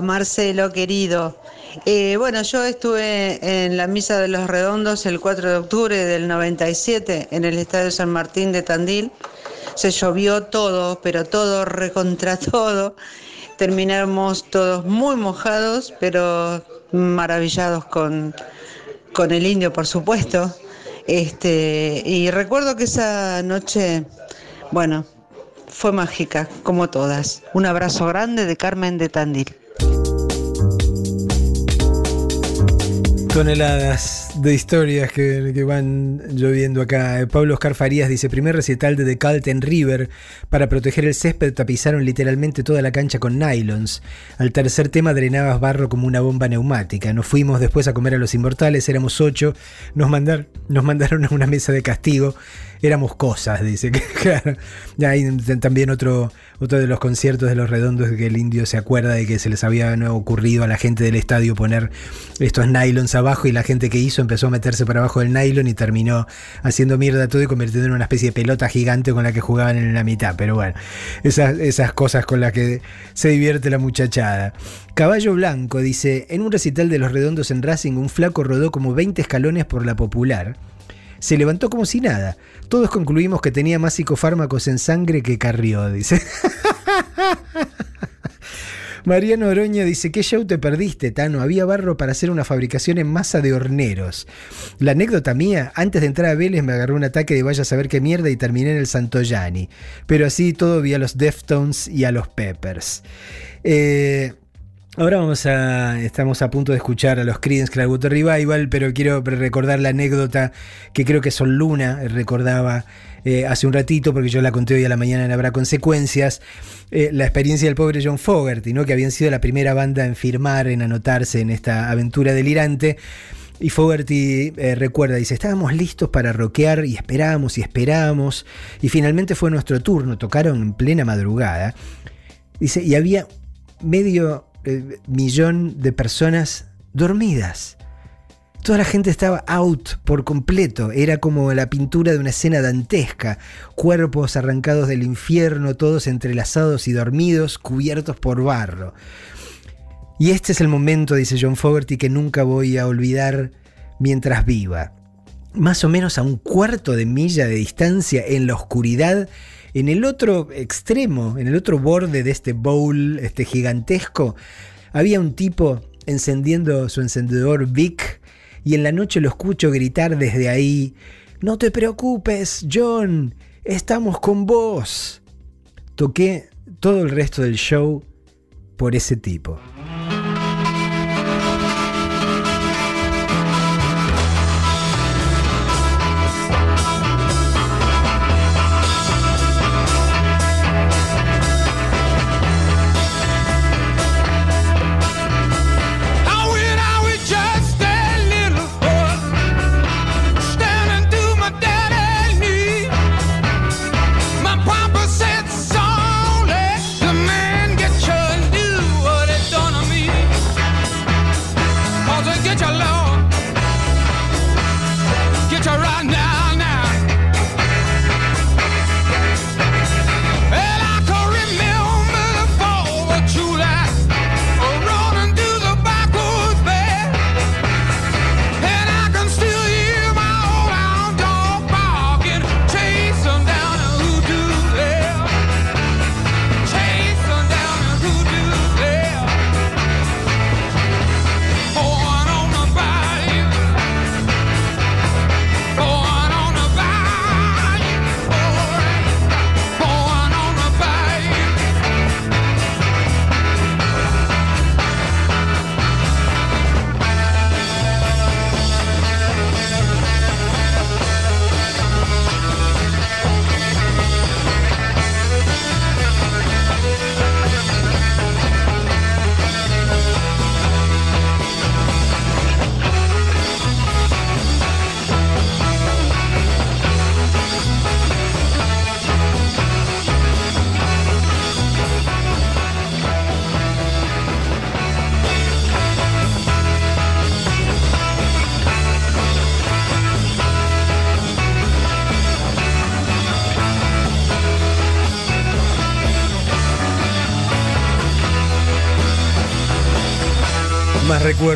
Marcelo, querido. Eh, bueno, yo estuve en la Misa de los Redondos el 4 de octubre del 97 en el Estadio San Martín de Tandil. Se llovió todo, pero todo, recontra todo. Terminamos todos muy mojados, pero maravillados con, con el indio, por supuesto. Este, y recuerdo que esa noche, bueno, fue mágica, como todas. Un abrazo grande de Carmen de Tandil. Toneladas de historias que, que van lloviendo acá. Eh, Pablo Oscar Farías dice, primer recital de The Calten River. Para proteger el césped tapizaron literalmente toda la cancha con nylons. Al tercer tema drenabas barro como una bomba neumática. Nos fuimos después a comer a los inmortales, éramos ocho. Nos, mandar, nos mandaron a una mesa de castigo. Éramos cosas, dice. Claro. Hay también otro, otro de los conciertos de los redondos que el indio se acuerda de que se les había ocurrido a la gente del estadio poner estos nylons abajo y la gente que hizo empezó a meterse para abajo del nylon y terminó haciendo mierda todo y convirtiendo en una especie de pelota gigante con la que jugaban en la mitad. Pero bueno, esas, esas cosas con las que se divierte la muchachada. Caballo Blanco dice, en un recital de los redondos en Racing, un flaco rodó como 20 escalones por la popular. Se levantó como si nada. Todos concluimos que tenía más psicofármacos en sangre que Carrió, dice. Mariano Oroña dice, ¿qué show te perdiste, Tano? Había barro para hacer una fabricación en masa de horneros. La anécdota mía, antes de entrar a Vélez me agarró un ataque de vaya a saber qué mierda y terminé en el Santoyani. Pero así todo vi a los Deftones y a los Peppers. Eh, Ahora vamos a. Estamos a punto de escuchar a los Creedence Clearwater Revival, pero quiero recordar la anécdota que creo que Son Luna recordaba eh, hace un ratito, porque yo la conté hoy a la mañana en Habrá Consecuencias. eh, la experiencia del pobre John Fogerty, ¿no? que habían sido la primera banda en firmar, en anotarse en esta aventura delirante. Y Fogerty eh, recuerda, dice, estábamos listos para rockear y esperamos y esperamos. Y finalmente fue nuestro turno, tocaron en plena madrugada. Dice, y había medio eh, millón de personas dormidas. Toda la gente estaba out por completo. Era como la pintura de una escena dantesca. Cuerpos arrancados del infierno, todos entrelazados y dormidos, cubiertos por barro. Y este es el momento, dice John Fogerty, que nunca voy a olvidar mientras viva. Más o menos a un cuarto de milla de distancia en la oscuridad, en el otro extremo, en el otro borde de este bowl este gigantesco, había un tipo encendiendo su encendedor Vic y en la noche lo escucho gritar desde ahí, no te preocupes, John, estamos con vos. Toqué todo el resto del show por ese tipo.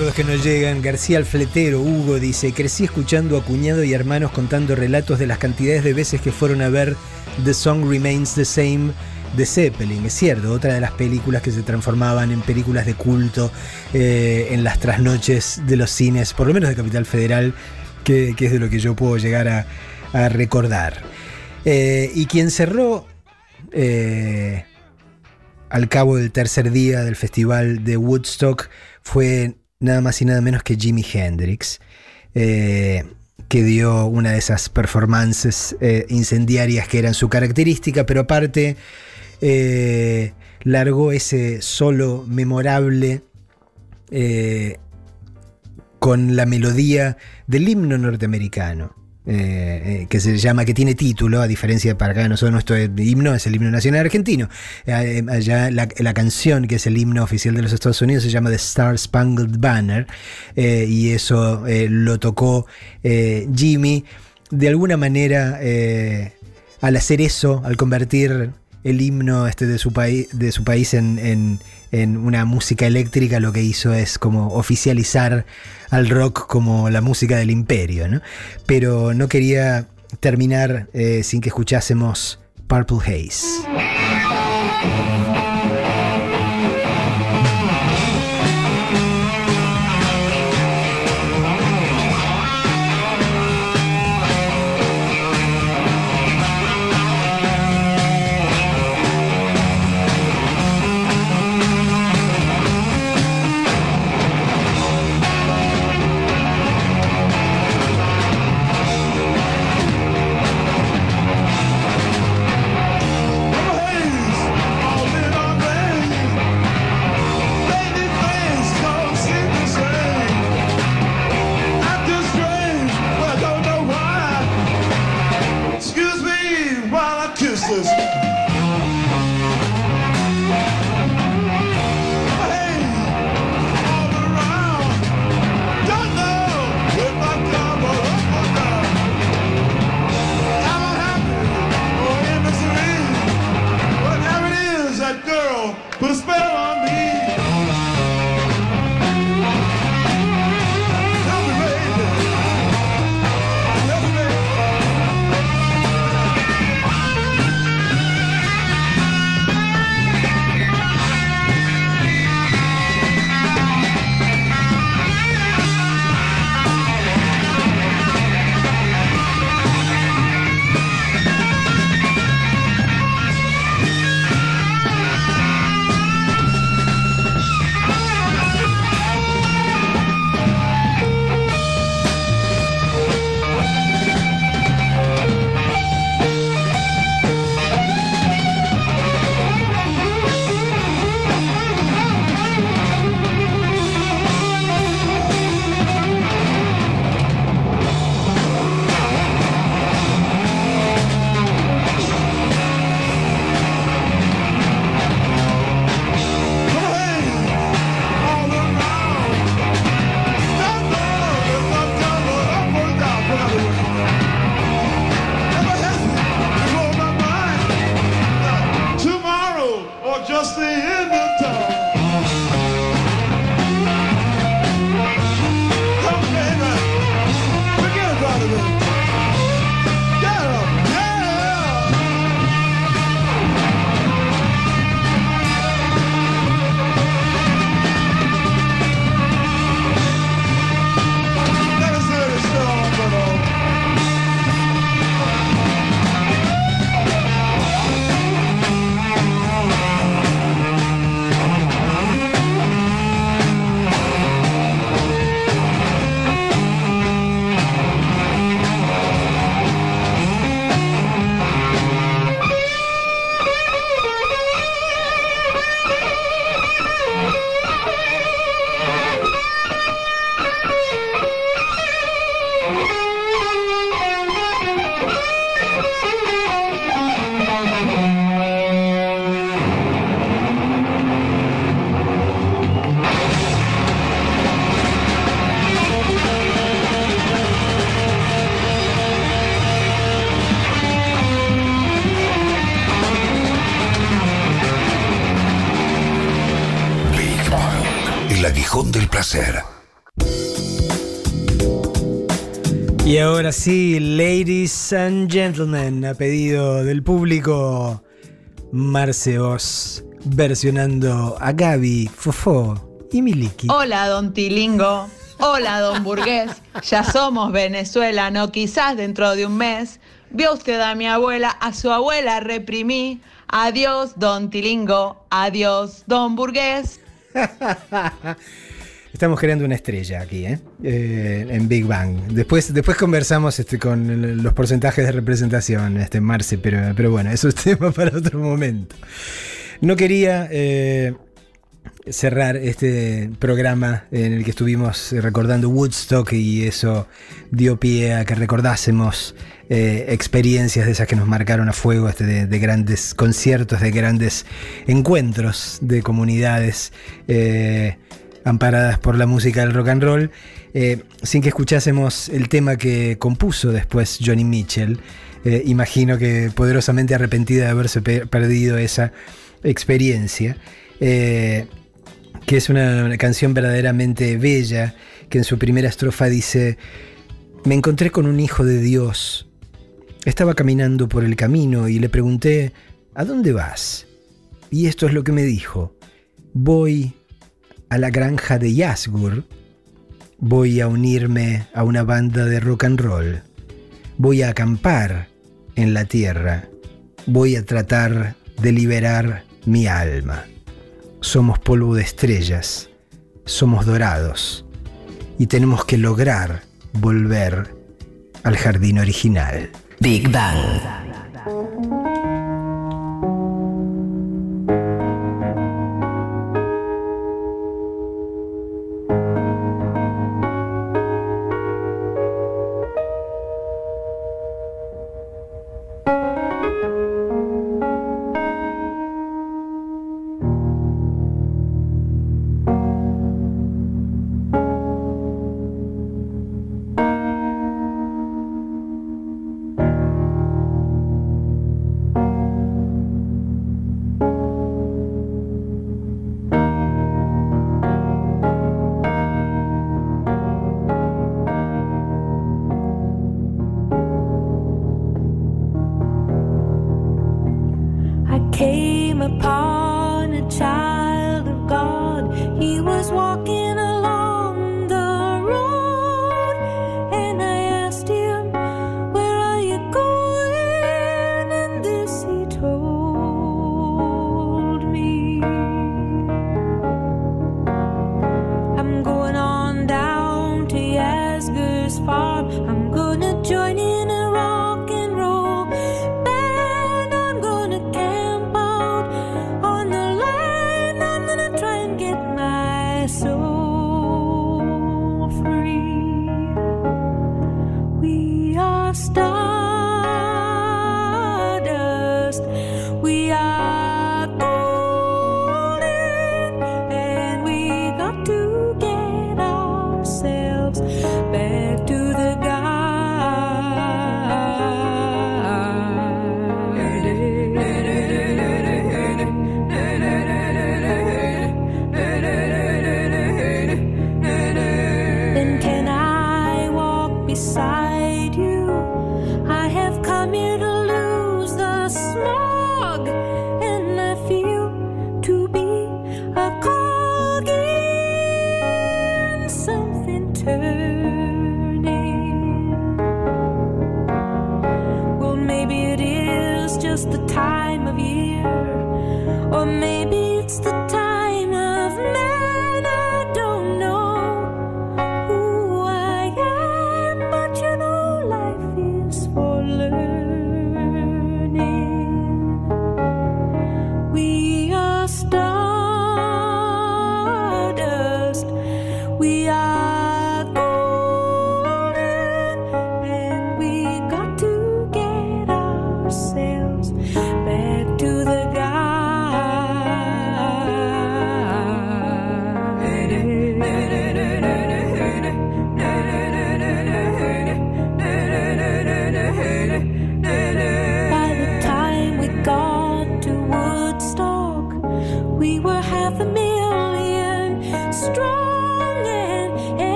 Recuerdos que nos llegan. García Alfletero, Hugo, dice, crecí escuchando a cuñado y hermanos contando relatos de las cantidades de veces que fueron a ver The Song Remains the Same de Zeppelin. Es cierto, otra de las películas que se transformaban en películas de culto eh, en las trasnoches de los cines, por lo menos de Capital Federal, que, es de lo que yo puedo llegar a, a recordar. Eh, y quien cerró eh, al cabo del tercer día del festival de Woodstock fue nada más y nada menos que Jimi Hendrix, eh, que dio una de esas performances eh, incendiarias que eran su característica, pero aparte eh, largó ese solo memorable con la melodía del himno norteamericano. Eh, eh, que se llama, que tiene título, a diferencia para acá nosotros nuestro himno es el himno nacional argentino. Eh, allá la, canción que es el himno oficial de los Estados Unidos se llama The Star Spangled Banner y eso lo tocó Jimmy. De alguna manera, al hacer eso, al convertir el himno este de su, país de su país en- en una música eléctrica, lo que hizo es como oficializar al rock como la música del imperio, ¿no? Pero no quería terminar eh, sin que escuchásemos Purple Haze. Ahora sí, ladies and gentlemen, a pedido del público, Marce Oz versionando a Gaby, Fofó y Miliki. Hola, don Tilingo. Hola, don Burgués. Ya somos Venezuela, no quizás dentro de un mes. Vio usted a mi abuela, a su abuela reprimí. Adiós, don Tilingo. Adiós, don Burgués. Estamos creando una estrella aquí, ¿eh? Eh, en Big Bang. Después, después conversamos este, con los porcentajes de representación, este, Marce, pero, pero bueno, eso es tema para otro momento. No quería eh, cerrar este programa en el que estuvimos recordando Woodstock y eso dio pie a que recordásemos eh, experiencias de esas que nos marcaron a fuego, este, de, de grandes conciertos, de grandes encuentros de comunidades amparadas por la música del rock and roll, eh, sin que escuchásemos el tema que compuso después Johnny Mitchell. Eh, imagino que poderosamente arrepentida de haberse pe- perdido esa experiencia. Eh, que es una canción verdaderamente bella, que en su primera estrofa dice, me encontré con un hijo de Dios. Estaba caminando por el camino y le pregunté, ¿a dónde vas? Y esto es lo que me dijo, voy a la granja de Yasgur, voy a unirme a una banda de rock and roll, voy a acampar en la tierra, voy a tratar de liberar mi alma. Somos polvo de estrellas, somos dorados y tenemos que lograr volver al jardín original. Big Bang.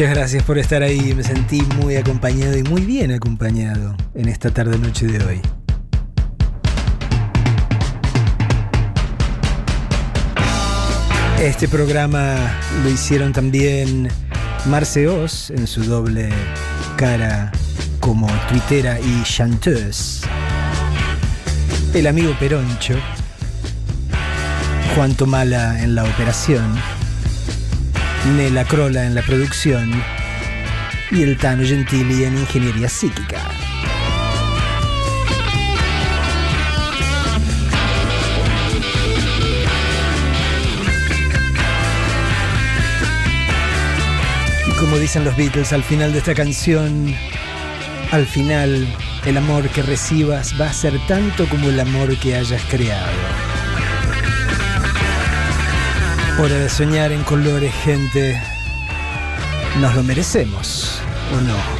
Muchas gracias por estar ahí. Me sentí muy acompañado y muy bien acompañado en esta tarde noche de hoy. Este programa lo hicieron también Marce Oz en su doble cara como tuitera y chanteuse. El amigo Peroncho. Juan Tomala en la operación. Nela Crola en la producción y el Tano Gentili en ingeniería psíquica. Y como dicen los Beatles al final de esta canción, al final el amor que recibas va a ser tanto como el amor que hayas creado. Hora de soñar en colores, gente. ¿Nos lo merecemos o no?